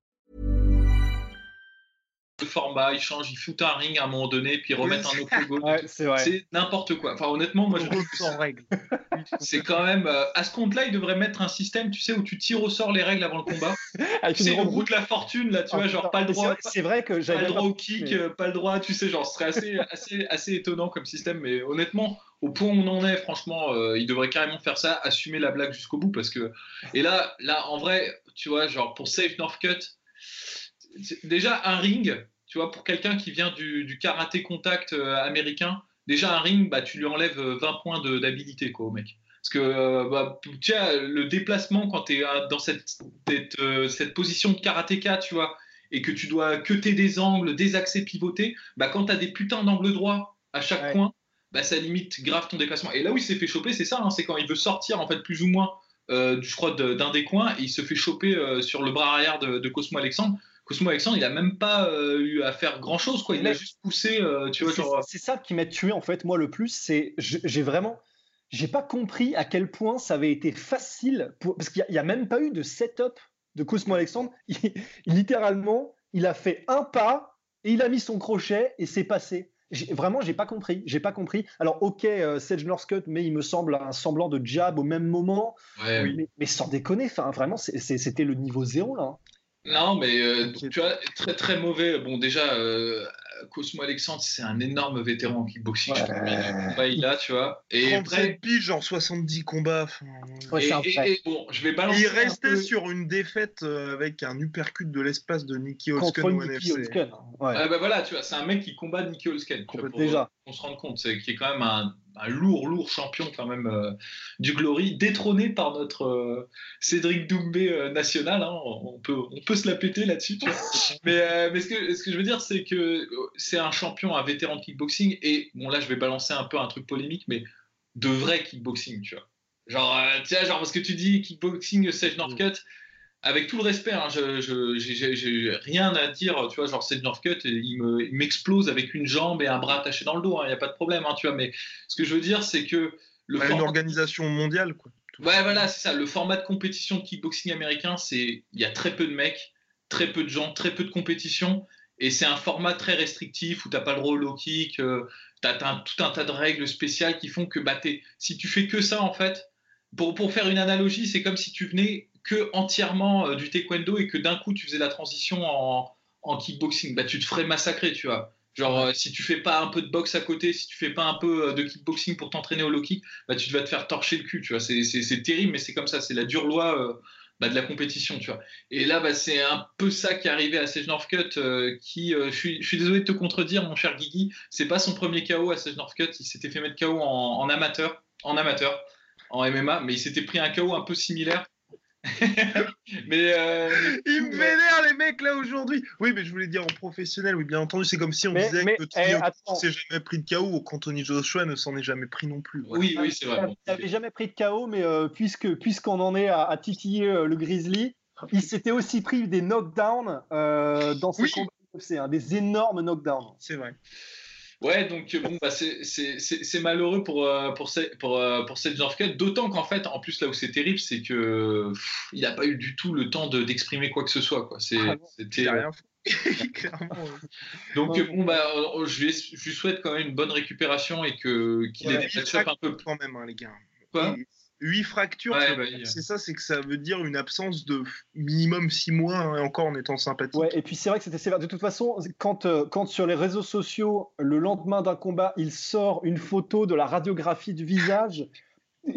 Format, ils changent, ils foutent un ring à un moment donné, puis ils remettent un autre logo. c'est n'importe quoi. Enfin, honnêtement, moi, je trouve règle. c'est quand même. Euh, à ce compte-là, ils devraient mettre un système, tu sais, où tu tires au sort les règles avant le combat. c'est une route la fortune, là, tu vois, genre pas le droit. C'est vrai que j'avais. Pas le droit au kick, euh, pas le droit, tu sais, genre, ce serait assez, assez, assez étonnant comme système, mais honnêtement, au point où on en est, franchement, euh, ils devraient carrément faire ça, assumer la blague jusqu'au bout, parce que. Et là, là, en vrai, tu vois, genre, pour Safe Northcut, déjà un ring, tu vois, pour quelqu'un qui vient du, karaté contact euh, américain, déjà un ring, bah, tu lui enlèves 20 euh, points d'habilité, quoi, au mec. Parce que euh, bah, tu vois, le déplacement, quand tu es dans cette, cette, position de karatéka, tu vois, et que tu dois cuter des angles, des accès pivotés, bah, quand tu as des putains d'angles droits à chaque coin, bah, ça limite grave ton déplacement. Et là où il s'est fait choper, c'est ça, hein, c'est quand il veut sortir, en fait, plus ou moins, je crois, d'un des coins, et il se fait choper sur le bras arrière de, de Cosmo Alexandre. Cosmo Alexandre, il a même pas euh, eu à faire grand chose, quoi. Il a juste poussé, euh, tu vois. Euh, c'est ça qui m'a tué en fait, moi le plus, c'est j'ai vraiment, j'ai pas compris à quel point ça avait été facile, parce qu'il n'y a, même pas eu de setup de Cosmo Alexandre. littéralement, il a fait un pas et il a mis son crochet et c'est passé. Vraiment, j'ai pas compris. J'ai pas compris. Alors, ok, euh, Sage Northcutt, mais il me semble un semblant de jab au même moment. mais, mais, sans déconner, vraiment, c'était le niveau zéro là. Hein. Non, mais euh, tu vois, très très mauvais. Bon, déjà, euh, Cosmo Alexandre, c'est un énorme vétéran en kickboxing. Ouais. Je il a, tu vois. Et 37 piges en 70 combats. et, bon, je vais balancer. Il restait sur une défaite euh, avec un uppercut de l'espace de Nicky Holsken NFC. Ouais. Ah bah voilà, tu vois, c'est un mec qui combat Nicky Holsken. Déjà. On se rend compte, c'est qui est quand même un un lourd, lourd champion quand même euh, du Glory, détrôné par notre euh, Cédric Doumbé euh, national. Hein. on, peut, on peut se la péter là-dessus. mais, mais ce, que, ce que je veux dire, c'est que c'est un champion, un vétéran de kickboxing. Et bon, là, je vais balancer un peu un truc polémique, mais de vrai kickboxing, tu vois. Genre, tu vois, genre, parce que tu dis kickboxing, Sage Northcutt avec tout le respect, hein, je j'ai rien à dire, tu vois, genre c'est Northcutt, il m'explose avec une jambe et un bras attaché dans le dos, il hein, n'y a pas de problème, hein, tu vois, mais ce que je veux dire, c'est que le bah, Une organisation mondiale, quoi. Ouais, voilà, c'est ça, le format de compétition de kickboxing américain, c'est, il y a très peu de mecs, très peu de gens, très peu de compétition, et c'est un format très restrictif où tu n'as pas le droit au low kick, euh, tu as, tout un tas de règles spéciales qui font que bah, si tu fais que ça, en fait, pour, pour faire une analogie, c'est comme si tu venais que entièrement euh, du taekwondo et que d'un coup tu faisais la transition en, kickboxing, bah, tu te ferais massacrer, tu vois. Genre, euh, si tu fais pas un peu de boxe à côté, si tu fais pas un peu euh, de kickboxing pour t'entraîner au low kick, bah, tu vas te faire torcher le cul, tu vois. C'est terrible, mais c'est comme ça, c'est la dure loi bah, de la compétition, tu vois. Et là, bah, c'est un peu ça qui est arrivé à Sage Northcutt, qui, je, suis, désolé de te contredire, mon cher Guigui, c'est pas son premier KO à Sage Northcutt, il s'était fait mettre KO en, en, amateur, en amateur, en MMA, mais il s'était pris un KO un peu similaire mais euh, ils me vénèrent les mecs là aujourd'hui. Oui, mais je voulais dire en professionnel, oui, bien entendu, c'est comme si on disait que Tony eh, s'est jamais pris de KO ou qu'Anthony Joshua ne s'en est jamais pris non plus. Oui, oui, c'est vrai. Il n'avait jamais pris de KO, mais euh, puisque puisqu'on en est à, titiller euh, le Grizzly, il s'était aussi pris des knockdowns dans ses combats. C'est un des énormes knockdowns. C'est vrai. Ouais, donc bon, bah, c'est malheureux pour, euh, pour, pour, euh, pour cette d'autant qu'en fait, en plus, là où c'est terrible, c'est que il n'a pas eu du tout le temps d'exprimer quoi que ce soit. Quoi. Ah C'était. Donc bon bah je lui, je lui, souhaite quand même une bonne récupération et que qu'il ait des match un peu quand même hein, les gars. Quoi? 8 fractures, bah, c'est ça, c'est que ça veut dire une absence de minimum 6 mois, hein, et encore en étant sympathique. Ouais, et puis c'est vrai que c'était sévère. De toute façon, quand, euh, quand sur les réseaux sociaux, le lendemain d'un combat, il sort une photo de la radiographie du visage,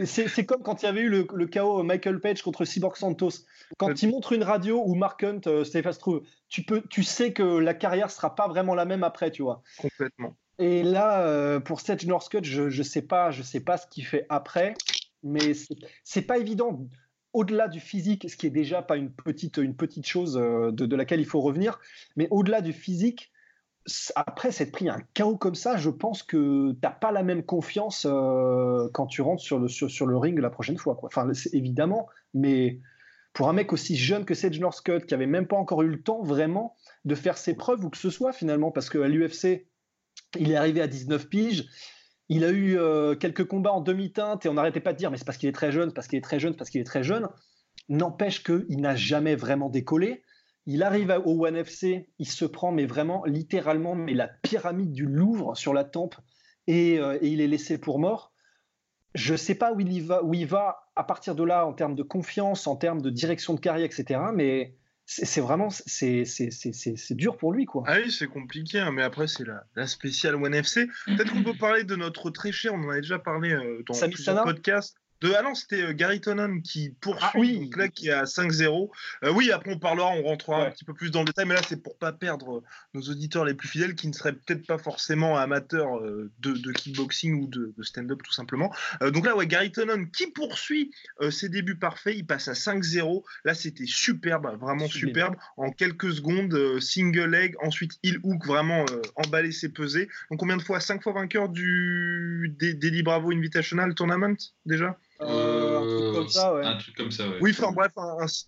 c'est comme quand il y avait eu le, le chaos Michael Page contre Cyborg Santos. Quand il montre une radio ou Mark Hunt, euh, Stéphane tu, peux, tu sais que la carrière sera pas vraiment la même après, tu vois. Complètement. Et là, euh, pour Seth Northcutt, je ne sais, pas, je sais pas ce qu'il fait après mais c'est pas évident. Au-delà du physique, ce qui est déjà pas une petite, une petite chose euh, de, laquelle il faut revenir, mais au-delà du physique, après s'être pris un chaos comme ça, je pense que tu n'as pas la même confiance euh, quand tu rentres sur le, sur, le ring la prochaine fois. Enfin, évidemment, mais pour un mec aussi jeune que Sage Northcutt, qui avait même pas encore eu le temps vraiment de faire ses preuves ou que ce soit finalement, parce qu'à l'UFC, il est arrivé à 19 piges, il a eu euh, quelques combats en demi-teinte et on n'arrêtait pas de dire mais c'est parce qu'il est très jeune, parce qu'il est très jeune, parce qu'il est très jeune. N'empêche qu'il n'a jamais vraiment décollé. Il arrive au One FC, il se prend mais vraiment littéralement mais la pyramide du Louvre sur la tempe et, euh, il est laissé pour mort. Je ne sais pas où il, va, où il va à partir de là en termes de confiance, en termes de direction de carrière, etc. Mais c'est vraiment c'est dur pour lui quoi. Ah oui c'est compliqué hein, mais après c'est la, la, spéciale One FC. Peut-être qu'on peut parler de notre très cher, on en a déjà parlé euh, dans plusieurs podcasts. De, ah non, c'était euh, Gary Tonon qui poursuit, ah, oui. donc là qui est à 5-0. Euh, oui, après on parlera, on rentrera un petit peu plus dans le détail, mais là c'est pour pas perdre nos auditeurs les plus fidèles qui ne seraient peut-être pas forcément amateurs de, kickboxing ou de, stand-up tout simplement. donc là, ouais, Gary Tonon qui poursuit ses débuts parfaits, il passe à 5-0. Là c'était superbe, vraiment superbe. En quelques secondes, single leg, ensuite il hook, vraiment emballé ses pesées. Donc combien de fois? 5 fois vainqueur du Daily Bravo Invitational Tournament déjà? Euh, un truc comme ça, ouais. Un truc comme ça, ouais. Oui, enfin bref,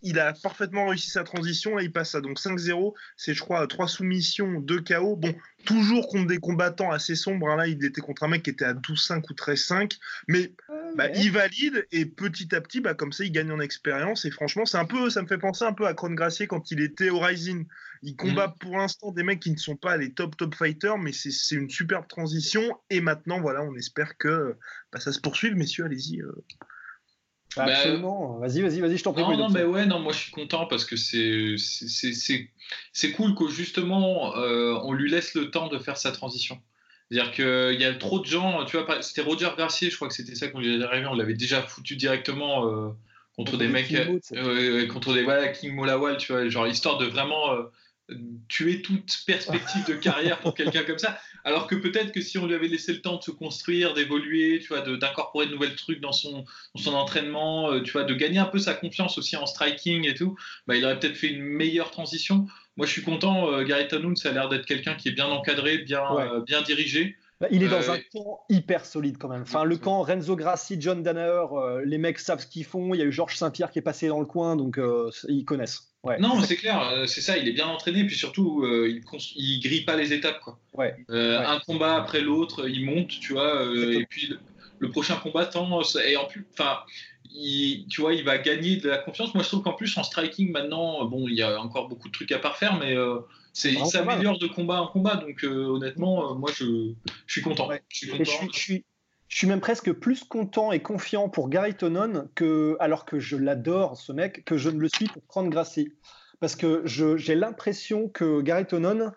il a parfaitement réussi sa transition. Là, il passe à donc 5-0. C'est, je crois, 3 soumissions, 2 KO. Bon, toujours contre des combattants assez sombres. Hein. Là, il était contre un mec qui était à 12-5 ou 13-5. Mais bah, il valide et petit à petit, bah, comme ça, il gagne en expérience. Et franchement, c'est un peu, ça me fait penser un peu à Kron Gracier quand il était au Rising. Il combat mhm. pour l'instant des mecs qui ne sont pas les top top fighters, mais c'est une superbe transition. Et maintenant, voilà, on espère que bah, ça se poursuive, messieurs. Allez-y. Euh. Bah, absolument. Vas-y, vas-y, vas-y, je t'en prie. Non, non, mais ouais, non, moi je suis content parce que c'est c'est cool que justement euh, on lui laisse le temps de faire sa transition. C'est-à-dire qu'il y a trop de gens, tu vois, c'était Roger Garcia, je crois que c'était ça qu'on lui avait arrivé, on l'avait déjà foutu directement euh, contre des mecs, contre des voilà, King Molawal, tu vois, genre histoire de vraiment tuer toute perspective de carrière pour quelqu'un comme ça. Alors que peut-être que si on lui avait laissé le temps de se construire, d'évoluer, tu vois, d'incorporer de, nouvelles trucs dans son, son entraînement, euh, tu vois, de gagner un peu sa confiance aussi en striking et tout, bah, il aurait peut-être fait une meilleure transition. Moi, je suis content. Euh, Tanoun, ça a l'air d'être quelqu'un qui est bien encadré, bien, euh, bien dirigé. Bah, il est dans un camp hyper solide quand même. Enfin, le camp Renzo Grassi, John Danaher, les mecs savent ce qu'ils font. Il y a eu Georges Saint-Pierre qui est passé dans le coin, donc ils connaissent. Non, c'est clair, euh, c'est ça, il est bien entraîné, puis surtout, euh, il, il grille pas les étapes. Quoi. Euh, un combat après l'autre, il monte, tu vois, et puis le, prochain combattant, et en plus, enfin, tu vois, il va gagner de la confiance. Moi, je trouve qu'en plus, en striking, maintenant, bon, il y a encore beaucoup de trucs à parfaire, mais c'est, il s'améliore de combat en combat, donc honnêtement, moi, je, suis content. Je suis Je suis, même presque plus content et confiant pour Gary Tonon que, alors que je l'adore ce mec, que je ne le suis pour Franck Grassi. Parce que j'ai l'impression que Gary Tonon,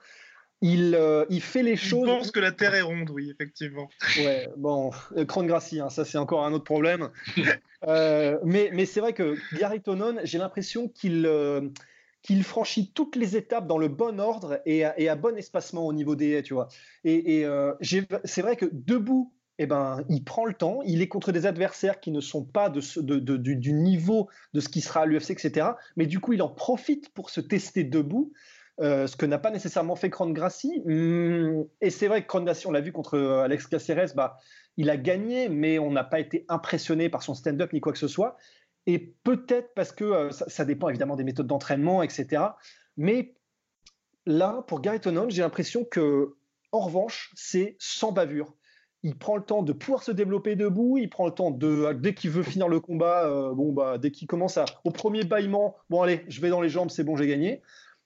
il, euh, il, fait les choses. Je pense que la Terre est ronde, oui, effectivement. Ouais, bon, Cron Grassi, hein, ça c'est encore un autre problème. Euh, mais mais c'est vrai que Gary Tonon, j'ai l'impression qu'il euh, qu'il franchit toutes les étapes dans le bon ordre et à, et à bon espacement au niveau des, tu vois. Et, et c'est vrai que debout, eh ben, il prend le temps, il est contre des adversaires qui ne sont pas de, du, niveau de ce qui sera à l'UFC, etc. Mais du coup, il en profite pour se tester debout, euh, ce que n'a pas nécessairement fait Cron Grassi. Hum, et c'est vrai que Cron Grassi, on l'a vu contre euh, Alex Caceres, bah, il a gagné, mais on n'a pas été impressionné par son stand-up ni quoi que ce soit. Et peut-être parce que euh, ça, dépend évidemment des méthodes d'entraînement, etc. Mais là, pour Gary Tonon, j'ai l'impression que, en revanche, c'est sans bavure il prend le temps de pouvoir se développer debout, il prend le temps de, dès qu'il veut finir le combat, bon, bah, dès qu'il commence à, au premier bâillement, bon, allez, je vais dans les jambes, c'est bon, j'ai gagné.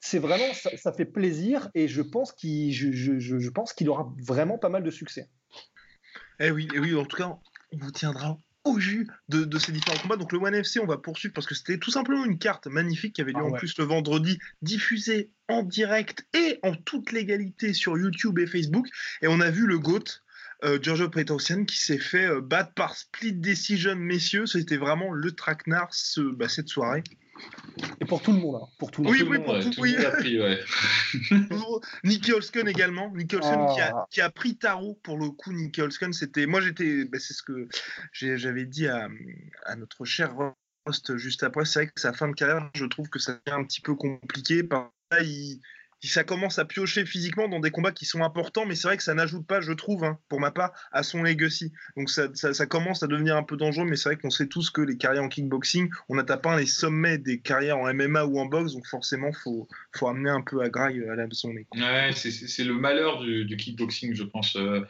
C'est vraiment, ça, fait plaisir et je pense qu'il je, je, pense qu'il aura vraiment pas mal de succès. Eh oui, eh oui, en tout cas, on vous tiendra au jus de, de, ces différents combats. Donc le One FC, on va poursuivre parce que c'était tout simplement une carte magnifique qui avait lieu ah en plus le vendredi, diffusée en direct et en toute légalité sur YouTube et Facebook. Et on a vu le GOAT, euh, Giorgio Petrosian qui s'est fait euh, battre par split decision, messieurs. C'était vraiment le traquenard bah, cette soirée. Et pour tout le monde, hein. pour tout le oui, monde. Oui, pour tout, oui. Nicky Holsken également. Nicky Holsken qui, a, ah. qui, a, pris tarot pour le coup. Nicky Holsken, c'était. Moi, j'étais. Bah, c'est ce que j'avais dit à, à, notre cher Rost juste après. C'est vrai que sa fin de carrière, je trouve que ça devient un petit peu compliqué. Par là, il ça commence à piocher physiquement dans des combats qui sont importants, mais c'est vrai que ça n'ajoute pas, je trouve, hein, pour ma part, à son legacy. Donc ça, commence à devenir un peu dangereux, mais c'est vrai qu'on sait tous que les carrières en kickboxing, on a tapé les sommets des carrières en MMA ou en boxe, donc forcément, il faut, faut amener un peu à graille à la nez. Ouais, c'est le malheur du, kickboxing, je pense. Euh,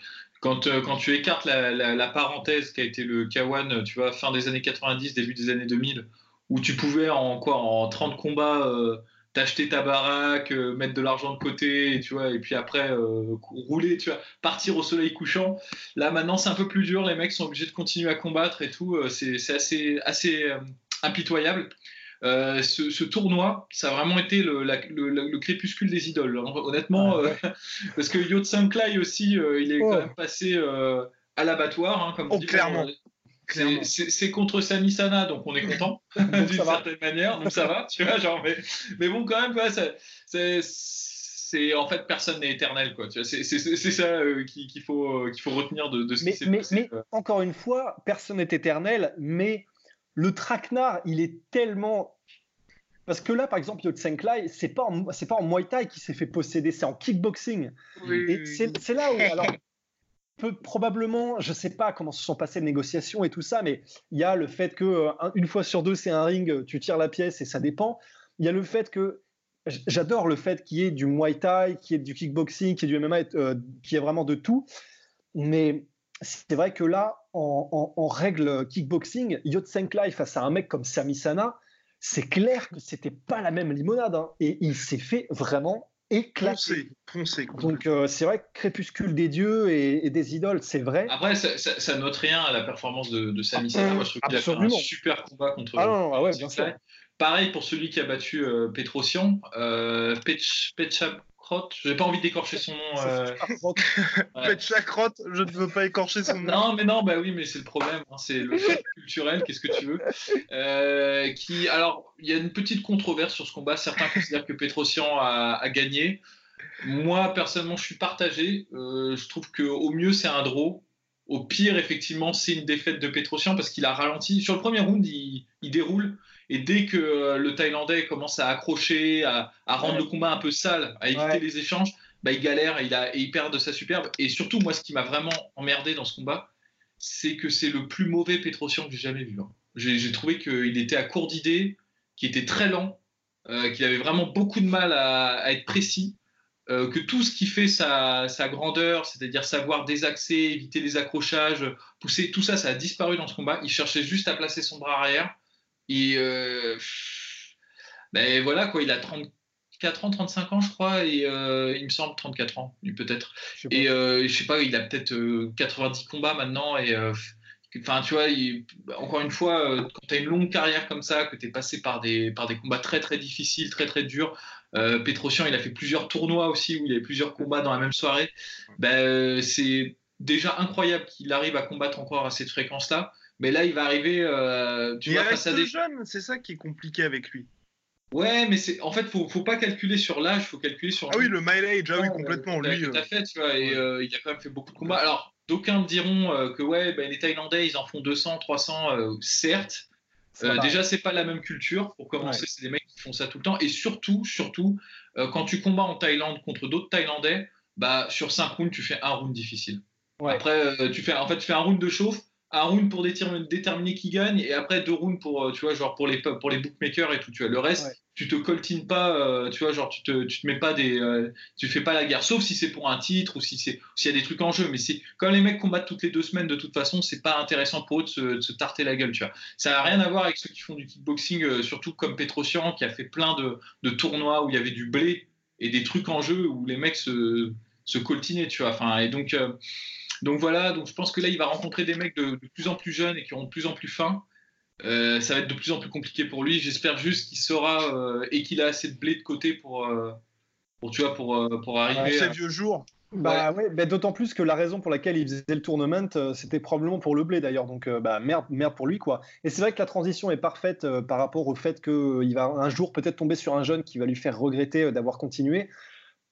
quand, euh, quand, tu écartes la, la, parenthèse qui a été le K1, tu vois, fin des années 90, début des années 2000, où tu pouvais en quoi, en 30 combats euh, t'acheter ta baraque, euh, mettre de l'argent de côté, et, tu vois, et puis après euh, rouler, tu vois, partir au soleil couchant. Là maintenant c'est un peu plus dur, les mecs sont obligés de continuer à combattre et tout, euh, c'est assez, assez impitoyable. Ce, tournoi, ça a vraiment été le, le, crépuscule des idoles. Honnêtement, ah, parce que Yo Clay aussi, il est quand oh. même passé à l'abattoir, hein, comme oh, clairement. C'est contre Sami Sana, donc on est content d'une certaine manière, donc ça va, tu vois, genre, mais, mais bon, quand même, c'est en fait personne n'est éternel, quoi. C'est ça euh, qu'il faut, qu'il faut retenir de, de ce mais, qui s'est mais, Mais encore une fois, personne n'est éternel, mais le traquenard, il est tellement parce que là, par exemple, Yotsenklai, c'est pas c'est pas en Muay Thai qui s'est fait posséder, c'est en kickboxing. et c'est là où alors probablement, je ne sais pas comment se sont passées les négociations et tout ça, mais il y a le fait que euh, une fois sur deux, c'est un ring, tu tires la pièce et ça dépend. Il y a le fait que j'adore le fait qu'il y ait du Muay Thai, qu'il y ait du kickboxing, qu'il y ait du MMA, euh, qu'il vraiment de tout. Mais c'est vrai que là, en, règle kickboxing, Yotsenklai face à un mec comme Sami Sana, c'est clair que c'était pas la même limonade. Hein. et il s'est fait vraiment éclaté. Donc euh, c'est vrai que Crépuscule des dieux et, des idoles, c'est vrai. Après, ça, ça, note rien à la performance de, de Sami Zayn. Moi, je trouve qu'il a fait un super combat contre. Ah non, ah ouais, bien sûr. Pareil pour celui qui a battu euh, Petrosian, euh, Crotte, j'ai pas envie d'écorcher son nom. Euh... Ouais. Je ne veux pas écorcher son nom. non, mais non, bah oui, mais c'est le problème, hein, c'est le fait culturel, qu'est-ce que tu veux. Euh, qui, alors, il y a une petite controverse sur ce combat. Certains considèrent que Petrosian a, a, gagné. Moi, personnellement, je suis partagé. Euh, je trouve qu'au mieux, c'est un draw. Au pire, effectivement, c'est une défaite de Petrosian parce qu'il a ralenti. Sur le premier round, il, il déroule. Et dès que euh, le Thaïlandais commence à accrocher, à, à rendre ouais. le combat un peu sale, à éviter ouais. les échanges, bah, il galère et il, a, et il, perd de sa superbe. Et surtout, moi, ce qui m'a vraiment emmerdé dans ce combat, c'est que c'est le plus mauvais Petrosian que j'ai jamais vu. Hein. J'ai trouvé qu'il était à court d'idées, qu'il était très lent, euh, qu'il avait vraiment beaucoup de mal à, à être précis. Euh, que tout ce qui fait sa, sa grandeur, c'est-à-dire savoir désaxer, éviter les accrochages, pousser, tout ça, ça a disparu dans ce combat. Il cherchait juste à placer son bras arrière. Et euh, ben voilà, quoi, il a 34 ans, 35 ans, je crois, et euh, il me semble 34 ans, peut-être. Et euh, je sais pas, il a peut-être 90 combats maintenant, et enfin, tu vois, il, encore une fois, quand tu as une longue carrière comme ça, que tu es passé par des, par des combats très très difficiles, très très durs, euh, Petrosian, il a fait plusieurs tournois aussi où il y avait plusieurs combats dans la même soirée. Ben, c'est déjà incroyable qu'il arrive à combattre encore à cette fréquence-là. Mais là, il va arriver. Euh, tu il vois, face à des jeunes, c'est ça qui est compliqué avec lui. Ouais, mais c'est en fait, faut faut pas calculer sur l'âge, faut calculer sur. Ah oui, le mileage, ah oui, complètement. Tout, lui, tout à fait, tu vois, et euh, il a quand même fait beaucoup de combats. Alors, d'aucuns diront euh, que ouais, ben, les Thaïlandais, ils en font 200, 300, certes. Euh, déjà, c'est pas la même culture. Pour commencer, ouais. c'est des mecs qui font ça tout le temps. Et surtout, surtout, euh, quand tu combats en Thaïlande contre d'autres Thaïlandais, bah sur 5 rounds, tu fais un round difficile. Ouais. Après, euh, tu fais, en fait, tu fais un round de chauffe, un round pour déterminer qui gagne, et après deux rounds pour, tu vois, genre pour les pour les bookmakers et tout. Tu vois, le reste, ouais. tu te coltines pas, tu vois, genre tu te, tu te mets pas des, tu fais pas la guerre, sauf si c'est pour un titre ou si c'est s'il y a des trucs en jeu. Mais c'est comme les mecs combattent toutes les deux semaines, de toute façon, c'est pas intéressant pour eux de se, de se, tarter la gueule, tu vois. Ça n'a rien à voir avec ceux qui font du kickboxing, surtout comme Petrosian qui a fait plein de, de tournois où il y avait du blé et des trucs en jeu où les mecs se, se coltinaient, tu vois. Enfin, et donc, euh, donc voilà, donc je pense que là, il va rencontrer des mecs de, de plus en plus jeunes et qui auront de plus en plus faim. Euh, ça va être de plus en plus compliqué pour lui. J'espère juste qu'il saura euh, et qu'il a assez de blé de côté pour, euh, pour tu vois, pour, pour arriver. À ces vieux jours. Bah ouais, ouais bah d'autant plus que la raison pour laquelle il faisait le tournament, euh, c'était probablement pour le blé d'ailleurs. Donc euh, bah merde, merde pour lui quoi. Et c'est vrai que la transition est parfaite euh, par rapport au fait qu'il va un jour peut-être tomber sur un jeune qui va lui faire regretter d'avoir continué,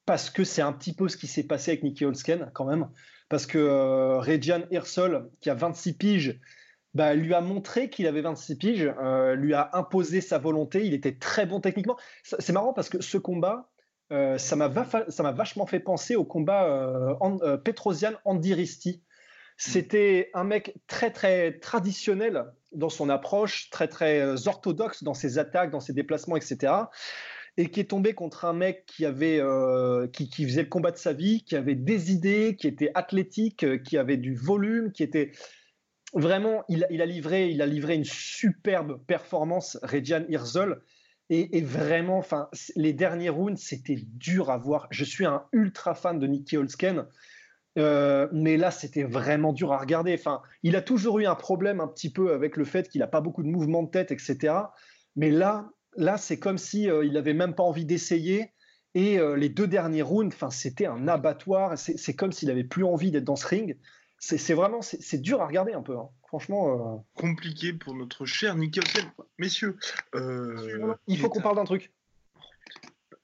parce que c'est un petit peu ce qui s'est passé avec Nicky Holsken quand même, parce que euh, Regian Hirsol, qui a 26 piges, bah, lui a montré qu'il avait 26 piges, euh, lui a imposé sa volonté, il était très bon techniquement. C'est marrant parce que ce combat, euh, ça m'a va vachement fait penser au combat euh, euh, Petrosian. C'était un mec très très traditionnel dans son approche, très très orthodoxe dans ses attaques, dans ses déplacements, etc. Et qui est tombé contre un mec qui avait euh, qui, faisait le combat de sa vie, qui avait des idées, qui était athlétique, qui avait du volume, qui était vraiment, il, a livré, il a livré une superbe performance, Regian Hirzol. Et, et, vraiment, enfin, les derniers rounds, c'était dur à voir. Je suis un ultra fan de Nicky Holsken, euh, mais là, c'était vraiment dur à regarder. Enfin, il a toujours eu un problème un petit peu avec le fait qu'il n'a pas beaucoup de mouvements de tête, etc. Mais là, là, c'est comme si euh, il avait même pas envie d'essayer. Et euh, les deux derniers rounds, enfin, c'était un abattoir. C'est comme s'il avait plus envie d'être dans ce ring. C'est vraiment, c'est dur à regarder un peu. Hein. Franchement. Euh... Compliqué pour notre cher Nicholson. Messieurs. Euh... Il faut qu'on parle d'un truc.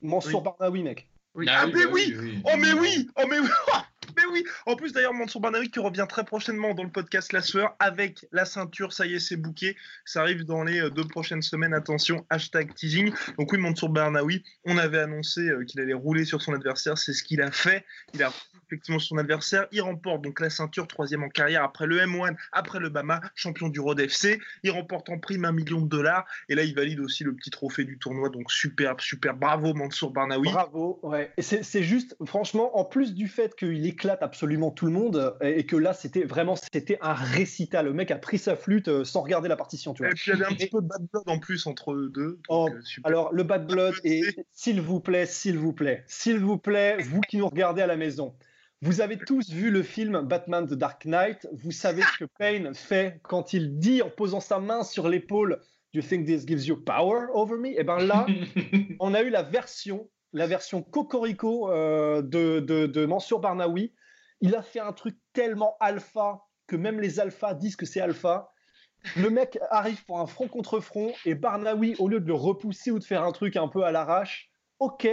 Mansour oui. Barnaoui, mec. Oui. Ah, ah mais bah oui, oui, Oh, mais oui Oh, mais oui mais oui En plus, d'ailleurs, Mansour Barnaoui qui revient très prochainement dans le podcast La Sueur avec la ceinture, ça y est, c'est bouqué. Ça arrive dans les euh, deux prochaines semaines. Attention, hashtag teasing. Donc oui, Mansour Barnaoui, on avait annoncé euh, qu'il allait rouler sur son adversaire. C'est ce qu'il a fait. Il a effectivement son adversaire. Il remporte donc la ceinture, troisième en carrière, après le M1, après le Bama, champion du Road FC. Il remporte en prime un million de dollars. Et là, il valide aussi le petit trophée du tournoi. Donc superbe, super. Bravo, Mansour Barnaoui. Bravo, ouais. Et c'est juste, franchement, en plus du fait qu'il éclate absolument tout le monde et que là, c'était vraiment c'était un récital. Le mec a pris sa flûte euh, sans regarder la partition. Tu vois. Et puis il y avait un petit peu de bad blood en plus entre eux deux. Oh, euh, alors, le bad blood, et s'il vous plaît, s'il vous plaît, s'il vous plaît, vous qui nous regardez à la maison. Vous avez tous vu le film Batman The Dark Knight. Vous savez ce que Payne fait quand il dit en posant sa main sur l'épaule Do you think this gives you power over me? Et bien là, on a eu la version la version Cocorico euh, de, de, Mansour Barnaoui. Il a fait un truc tellement alpha que même les alphas disent que c'est alpha. Le mec arrive pour un front contre front et Barnaoui, au lieu de le repousser ou de faire un truc un peu à l'arrache, ok,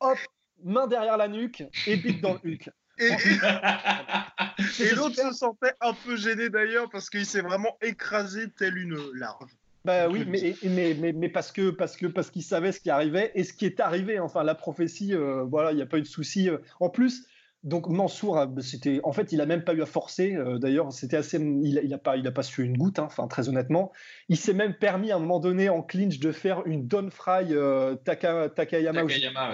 hop, main derrière la nuque et bite dans le huc. Et, l'autre se sentait un peu gêné d'ailleurs parce qu'il s'est vraiment écrasé tel une larve. Bah oui, mais, mais, mais, parce que parce que parce qu'il savait ce qui arrivait et ce qui est arrivé. Enfin, la prophétie, euh, voilà, il n'y a pas eu de souci. Euh. En plus, donc Mansour, c'était, en fait, il a même pas eu à forcer. Euh, d'ailleurs, c'était assez, il, il a pas, il a pas su une goutte. Hein, enfin, très honnêtement, il s'est même permis à un moment donné en clinch de faire une Don Fry euh, Takayama, Takayama,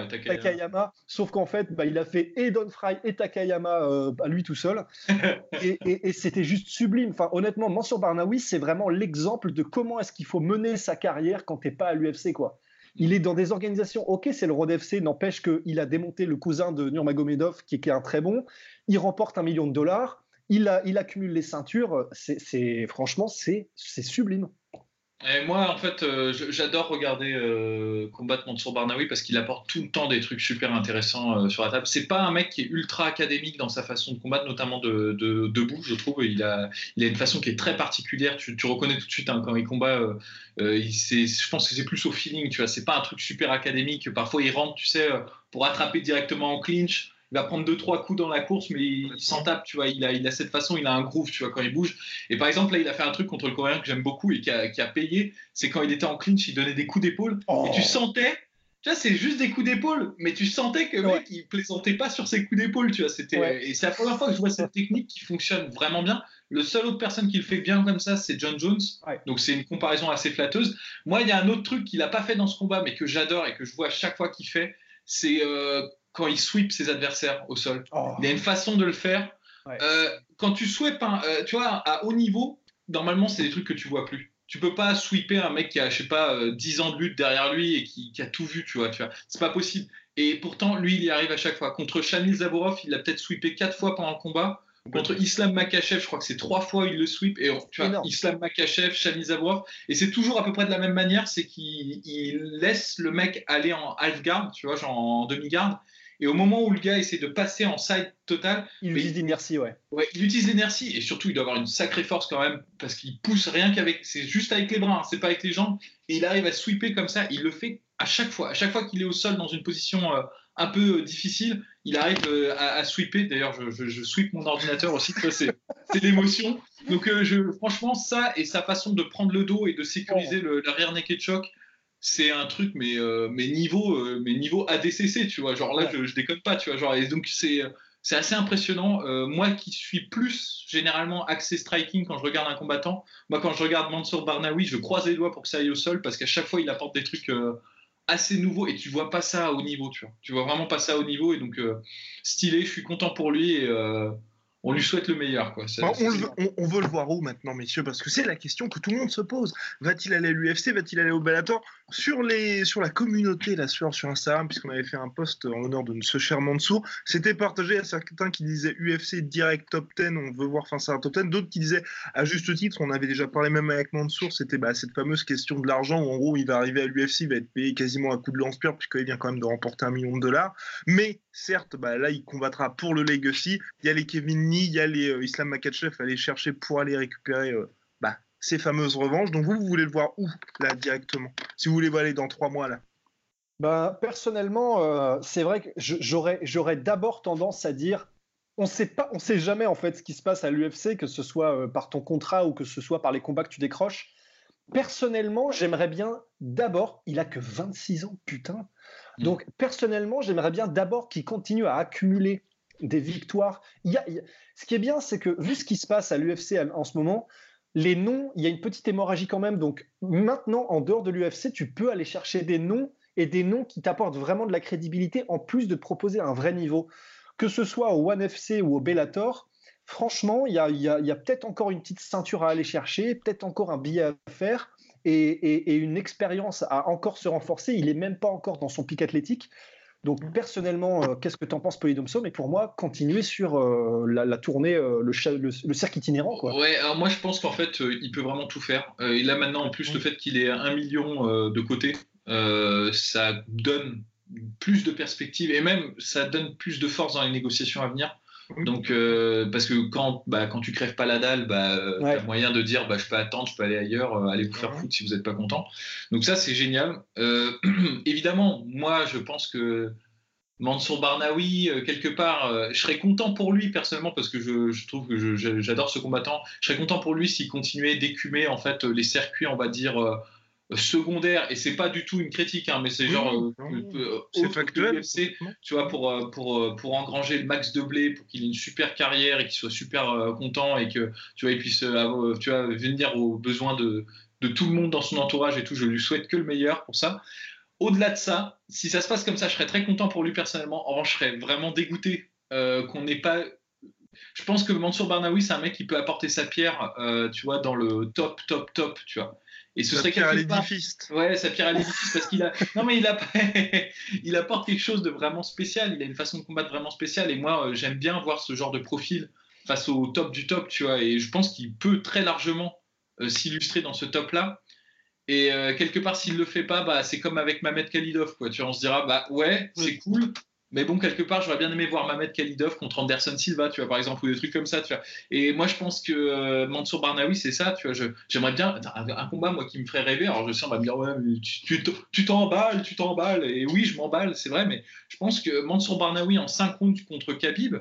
Takayama. Sauf qu'en fait, bah, il a fait et Don Fry et Takayama euh, à lui tout seul. et, et c'était juste sublime. Enfin, honnêtement, Mansour Barnaoui, c'est vraiment l'exemple de comment est-ce qu'il faut mener sa carrière quand t'es pas à l'UFC, quoi. Il est dans des organisations, ok, c'est le Road FC, n'empêche qu'il a démonté le cousin de Nurmagomedov, qui, est un très bon. Il remporte un million de dollars. Il, a, il accumule les ceintures. C'est, franchement, c'est sublime. Moi, en fait, euh, j'adore regarder euh, combattre Mansour Barnaoui parce qu'il apporte tout le temps des trucs super intéressants euh, sur la table. C'est pas un mec qui est ultra académique dans sa façon de combattre, notamment de, debout, je trouve. Il a, une façon qui est très particulière. Tu, reconnais tout de suite hein, quand il combat. Il, je pense que c'est plus au feeling, tu vois. C'est pas un truc super académique. Parfois, il rentre, tu sais, pour attraper directement en clinch il va prendre deux trois coups dans la course, mais il, s'en tape, tu vois. Il a, il a cette façon, il a un groove, tu vois, quand il bouge. Et par exemple, là, il a fait un truc contre le Coréen que j'aime beaucoup et qui a, qui a, payé. C'est quand il était en clinch, il donnait des coups d'épaule et tu oh. sentais. Tu vois, c'est juste des coups d'épaule, mais tu sentais que le mec, il plaisantait pas sur ses coups d'épaule, tu vois. C'était et c'est la première fois que je vois cette technique qui fonctionne vraiment bien. Le seul autre personne qui le fait bien comme ça, c'est John Jones. Donc c'est une comparaison assez flatteuse. Moi, il y a un autre truc qu'il a pas fait dans ce combat, mais que j'adore et que je vois à chaque fois qu'il fait, c'est euh, quand il sweep ses adversaires au sol. Oh. Il y a une façon de le faire. Euh, quand tu sweep, euh, tu vois, à haut niveau, normalement, c'est des trucs que tu vois plus. Tu peux pas sweeper un mec qui a, je sais pas, 10 euh, ans de lutte derrière lui et qui, a tout vu, tu vois. Tu vois. C'est pas possible. Et pourtant, lui, il y arrive à chaque fois. Contre Shamil Zaborov, il a peut-être sweepé 4 fois pendant le combat. Contre Islam Makachev, je crois que c'est trois fois il le sweep. Et tu vois, Islam Makachev, Shamil Zaborov. Et c'est toujours à peu près de la même manière c'est qu'il laisse le mec aller en half guard, tu vois, genre en demi-garde. Et au moment où le gars essaie de passer en side total, il utilise l'inertie, ouais. ouais. Il utilise l'inertie et surtout il doit avoir une sacrée force quand même parce qu'il pousse rien qu'avec, c'est juste avec les bras, hein, c'est pas avec les jambes. Et il arrive à sweeper comme ça. Il le fait à chaque fois. À chaque fois qu'il est au sol dans une position euh, un peu euh, difficile, il arrive euh, à, sweeper. D'ailleurs, je, je, sweep mon ordinateur aussi. c'est l'émotion. Donc, je, franchement, ça et sa façon de prendre le dos et de sécuriser le, rear naked choke c'est un truc mais euh, mais niveau euh, mais niveau ADCC tu vois. Genre là je, je, déconne pas tu vois. Genre et donc c'est c'est assez impressionnant. Euh, moi qui suis plus généralement axé striking quand je regarde un combattant moi quand je regarde Mansour Barnaoui je croise les doigts pour que ça aille au sol parce qu'à chaque fois il apporte des trucs assez nouveaux et tu vois pas ça au niveau tu vois. Tu vois vraiment pas ça au niveau et donc stylé je suis content pour lui et on lui souhaite le meilleur. Quoi. On, veut le voir où maintenant, messieurs? Parce que c'est la question que tout le monde se pose. Va-t-il aller à l'UFC Va-t-il aller au Bellator? Sur, la communauté, là, sur, sur Instagram, puisqu'on avait fait un post en l'honneur de ce cher Mansour, c'était partagé à certains qui disaient UFC direct top 10, on veut voir fin ça top 10. D'autres qui disaient, à juste titre, on avait déjà parlé même avec Mansour, c'était bah, cette fameuse question de l'argent où en gros il va arriver à l'UFC, il va être payé quasiment à coup de lance-pierre, puisqu'il vient quand même de remporter un million de dollars. Mais certes, bah, là il combattra pour le Legacy. Il y a les Kevin il y a les euh, Islam Makachev à aller chercher pour aller récupérer euh, ces fameuses revanches. Donc vous, vous voulez le voir où, là, directement? Si vous voulez le aller dans trois mois, là bah, Personnellement, euh, c'est vrai que j'aurais d'abord tendance à dire on sait pas, on sait jamais en fait ce qui se passe à l'UFC, que ce soit par ton contrat ou que ce soit par les combats que tu décroches. Personnellement, j'aimerais bien d'abord, il a que 26 ans, putain. Mm. Donc personnellement, j'aimerais bien d'abord qu'il continue à accumuler des victoires. Il Ce qui est bien, c'est que vu ce qui se passe à l'UFC en ce moment, les noms, il y a une petite hémorragie quand même. Donc maintenant, en dehors de l'UFC, tu peux aller chercher des noms et des noms qui t'apportent vraiment de la crédibilité en plus de proposer un vrai niveau. Que ce soit au One FC ou au Bellator, franchement, il y a, peut-être encore une petite ceinture à aller chercher, peut-être encore un billet à faire. Et, une expérience à encore se renforcer. Il n'est même pas encore dans son pic athlétique. Donc personnellement, euh, qu'est-ce que tu en penses Polydomso? Mais pour moi, continuer sur euh, la, tournée, euh, le, le, cercle itinérant. Quoi. Ouais, alors moi je pense qu'en fait, il peut vraiment tout faire. et là maintenant, en plus, le fait qu'il ait un million de côté, ça donne plus de perspectives et même ça donne plus de force dans les négociations à venir. Donc, euh, parce que quand, bah, quand tu crèves pas la dalle, bah, tu as moyen de dire bah, je peux attendre, je peux aller ailleurs, euh, allez vous faire foutre si vous n'êtes pas content. Donc, ça, c'est génial. Euh, évidemment, moi, je pense que Mansour Barnaoui, quelque part, je serais content pour lui personnellement parce que je, je trouve que j'adore ce combattant. Je serais content pour lui s'il continuait d'écumer en fait les circuits, on va dire secondaire et c'est pas du tout une critique hein, mais c'est genre euh, euh, c'est factuel tu vois pour euh, pour pour engranger le max de blé pour qu'il ait une super carrière et qu'il soit super content et que tu vois il puisse tu vois venir aux besoins de de tout le monde dans son entourage et tout je lui souhaite que le meilleur pour ça. Au-delà de ça si ça se passe comme ça je serais très content pour lui personnellement. En revanche je serais vraiment dégoûté qu'on n'ait pas je pense que Mansour Barnaoui, c'est un mec qui peut apporter sa pierre, tu vois, dans le top, top, top, tu vois. Et ce serait pierre à l'édifice. Ouais, sa pierre à l'édifice parce qu'il a. Non, mais il, a... il apporte quelque chose de vraiment spécial. Il a une façon de combattre vraiment spéciale. Et moi, euh, j'aime bien voir ce genre de profil face au top du top, tu vois. Et je pense qu'il peut très largement euh, s'illustrer dans ce top-là. Et euh, quelque part, s'il le fait pas, bah, c'est comme avec Mamet Khalidov, quoi. Tu vois, on se dira, bah ouais, c'est cool, mais bon, quelque part, j'aurais bien aimé voir Mamet Khalidov contre Anderson Silva, tu vois, par exemple, ou des trucs comme ça, tu vois. Et moi, je pense que euh, Mansour Barnaoui, c'est ça, tu vois. J'aimerais bien un, combat, moi, qui me ferait rêver. Alors, je sais, on va me dire, ouais, mais tu t'emballes, tu t'emballes. Et oui, je m'emballe, c'est vrai, mais je pense que Mansour Barnaoui en 5 rounds contre Khabib,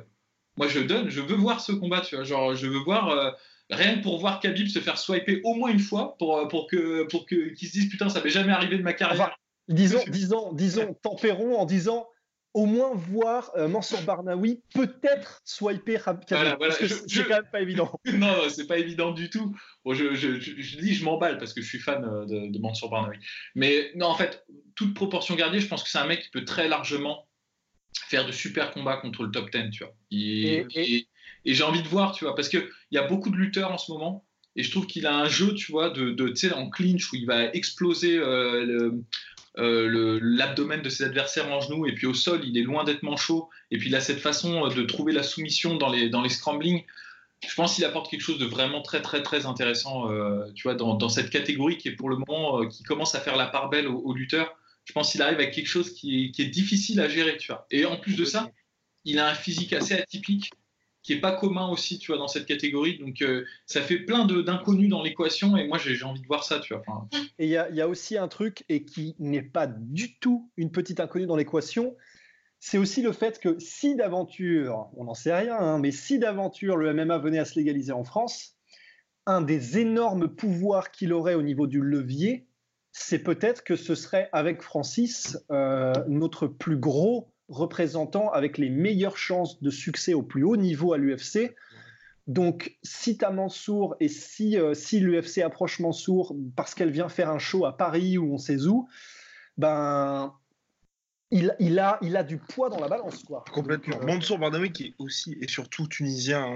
moi, je donne, je veux voir ce combat, tu vois. Genre, je veux voir. Euh, rien que pour voir Khabib se faire swiper au moins une fois pour, euh, pour que pour que qu'ils se disent putain ça m'est jamais arrivé de ma carrière. disons disons disons tempérons en disant au moins voir euh, Mansour Barnaoui peut-être swiper Khabib parce que c'est quand même pas évident. non, c'est pas évident du tout. je, je, dis, je m'emballe parce que je suis fan euh, de, Mansour Barnaoui. Mais non, en fait, toute proportion gardée, je pense que c'est un mec qui peut très largement faire de super combats contre le top 10, tu vois. Et, j'ai envie de voir, tu vois, parce qu'il y a beaucoup de lutteurs en ce moment. Et je trouve qu'il a un jeu, tu vois, de, de tu sais, en clinch où il va exploser euh, le, euh, l'abdomen de ses adversaires en genou et puis au sol il est loin d'être manchot. Et puis il a cette façon euh, de trouver la soumission dans les, dans les scramblings. Je pense qu'il apporte quelque chose de vraiment très très très intéressant euh, tu vois dans, dans, cette catégorie qui est pour le moment qui commence à faire la part belle aux, lutteurs je pense qu'il arrive avec quelque chose qui est, qui est, difficile à gérer tu vois. Et en plus de ça il a un physique assez atypique qui est pas commun aussi, tu vois, dans cette catégorie. Donc, euh, ça fait plein d'inconnus dans l'équation et moi, j'ai envie de voir ça, tu vois. Et il y, a aussi un truc et qui n'est pas du tout une petite inconnue dans l'équation, c'est aussi le fait que si d'aventure, on n'en sait rien, hein, mais si d'aventure le MMA venait à se légaliser en France, un des énormes pouvoirs qu'il aurait au niveau du levier, c'est peut-être que ce serait avec Francis euh, notre plus gros représentant avec les meilleures chances de succès au plus haut niveau à l'UFC. Donc, si tu as Mansour et si, euh, si l'UFC approche Mansour parce qu'elle vient faire un show à Paris ou on sait où, ben, il, il, a, il a du poids dans la balance. Quoi. Complètement. Euh, Mansour Bardawi qui est aussi et surtout tunisien.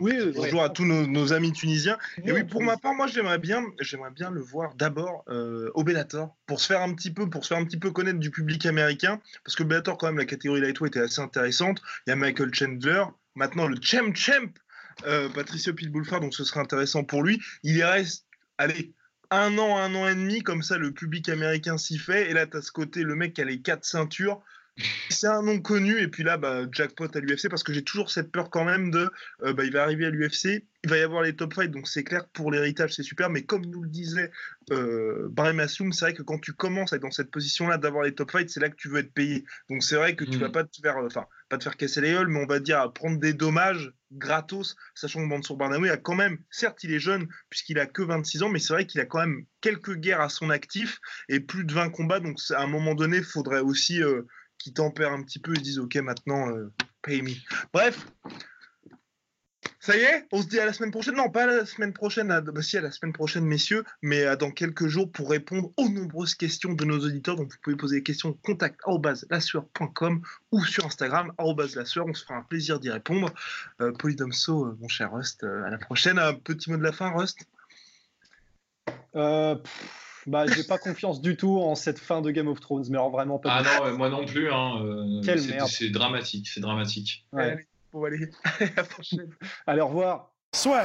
Oui, bonjour à tous nos, amis tunisiens. et oui, pour ma part, moi j'aimerais bien, j'aimerais bien le voir d'abord euh, au Bellator pour se faire un petit peu, pour se faire un petit peu connaître du public américain, parce que Bellator quand même la catégorie lightweight était assez intéressante. Il y a Michael Chandler, maintenant le champ champ, euh, Patricio Pitbullford, donc ce serait intéressant pour lui. Il y reste, allez, un an, un an et demi, comme ça, le public américain s'y fait. Et là, tu ce côté, le mec qui a les quatre ceintures. C'est un nom connu, et puis là, bah, jackpot à l'UFC, parce que j'ai toujours cette peur quand même de. Euh, bah, il va arriver à l'UFC, il va y avoir les top fights, donc c'est clair, pour l'héritage, c'est super, mais comme nous le disait euh, Barry c'est vrai que quand tu commences à être dans cette position-là d'avoir les top fights, c'est là que tu veux être payé. Donc c'est vrai que tu vas mm. pas te faire. Enfin, pas te faire casser les gueules, mais on va dire prendre des dommages gratos, sachant que Mansour Barnaoui a quand même, certes il est jeune puisqu'il a que 26 ans, mais c'est vrai qu'il a quand même quelques guerres à son actif et plus de 20 combats, donc à un moment donné, il faudrait aussi euh, qu'il tempère un petit peu et dise ok maintenant, euh, pay me. Bref, ça y est, on se dit à la semaine prochaine. Non, pas la semaine prochaine, à, bah si, à la semaine prochaine, messieurs, mais euh, dans quelques jours pour répondre aux nombreuses questions de nos auditeurs. Donc, vous pouvez poser des questions contact ou sur Instagram lassueur. On se fera un plaisir d'y répondre. Euh, Polydomso, euh, mon cher Rust, euh, à la prochaine. Un petit mot de la fin, Rust? Bah, j'ai pas confiance du tout en cette fin de Game of Thrones, mais alors vraiment pas. Ah non, moi non plus. Hein, c'est dramatique, c'est dramatique. Ouais. Bon, allez, à la prochaine. Allez, au revoir. Soit.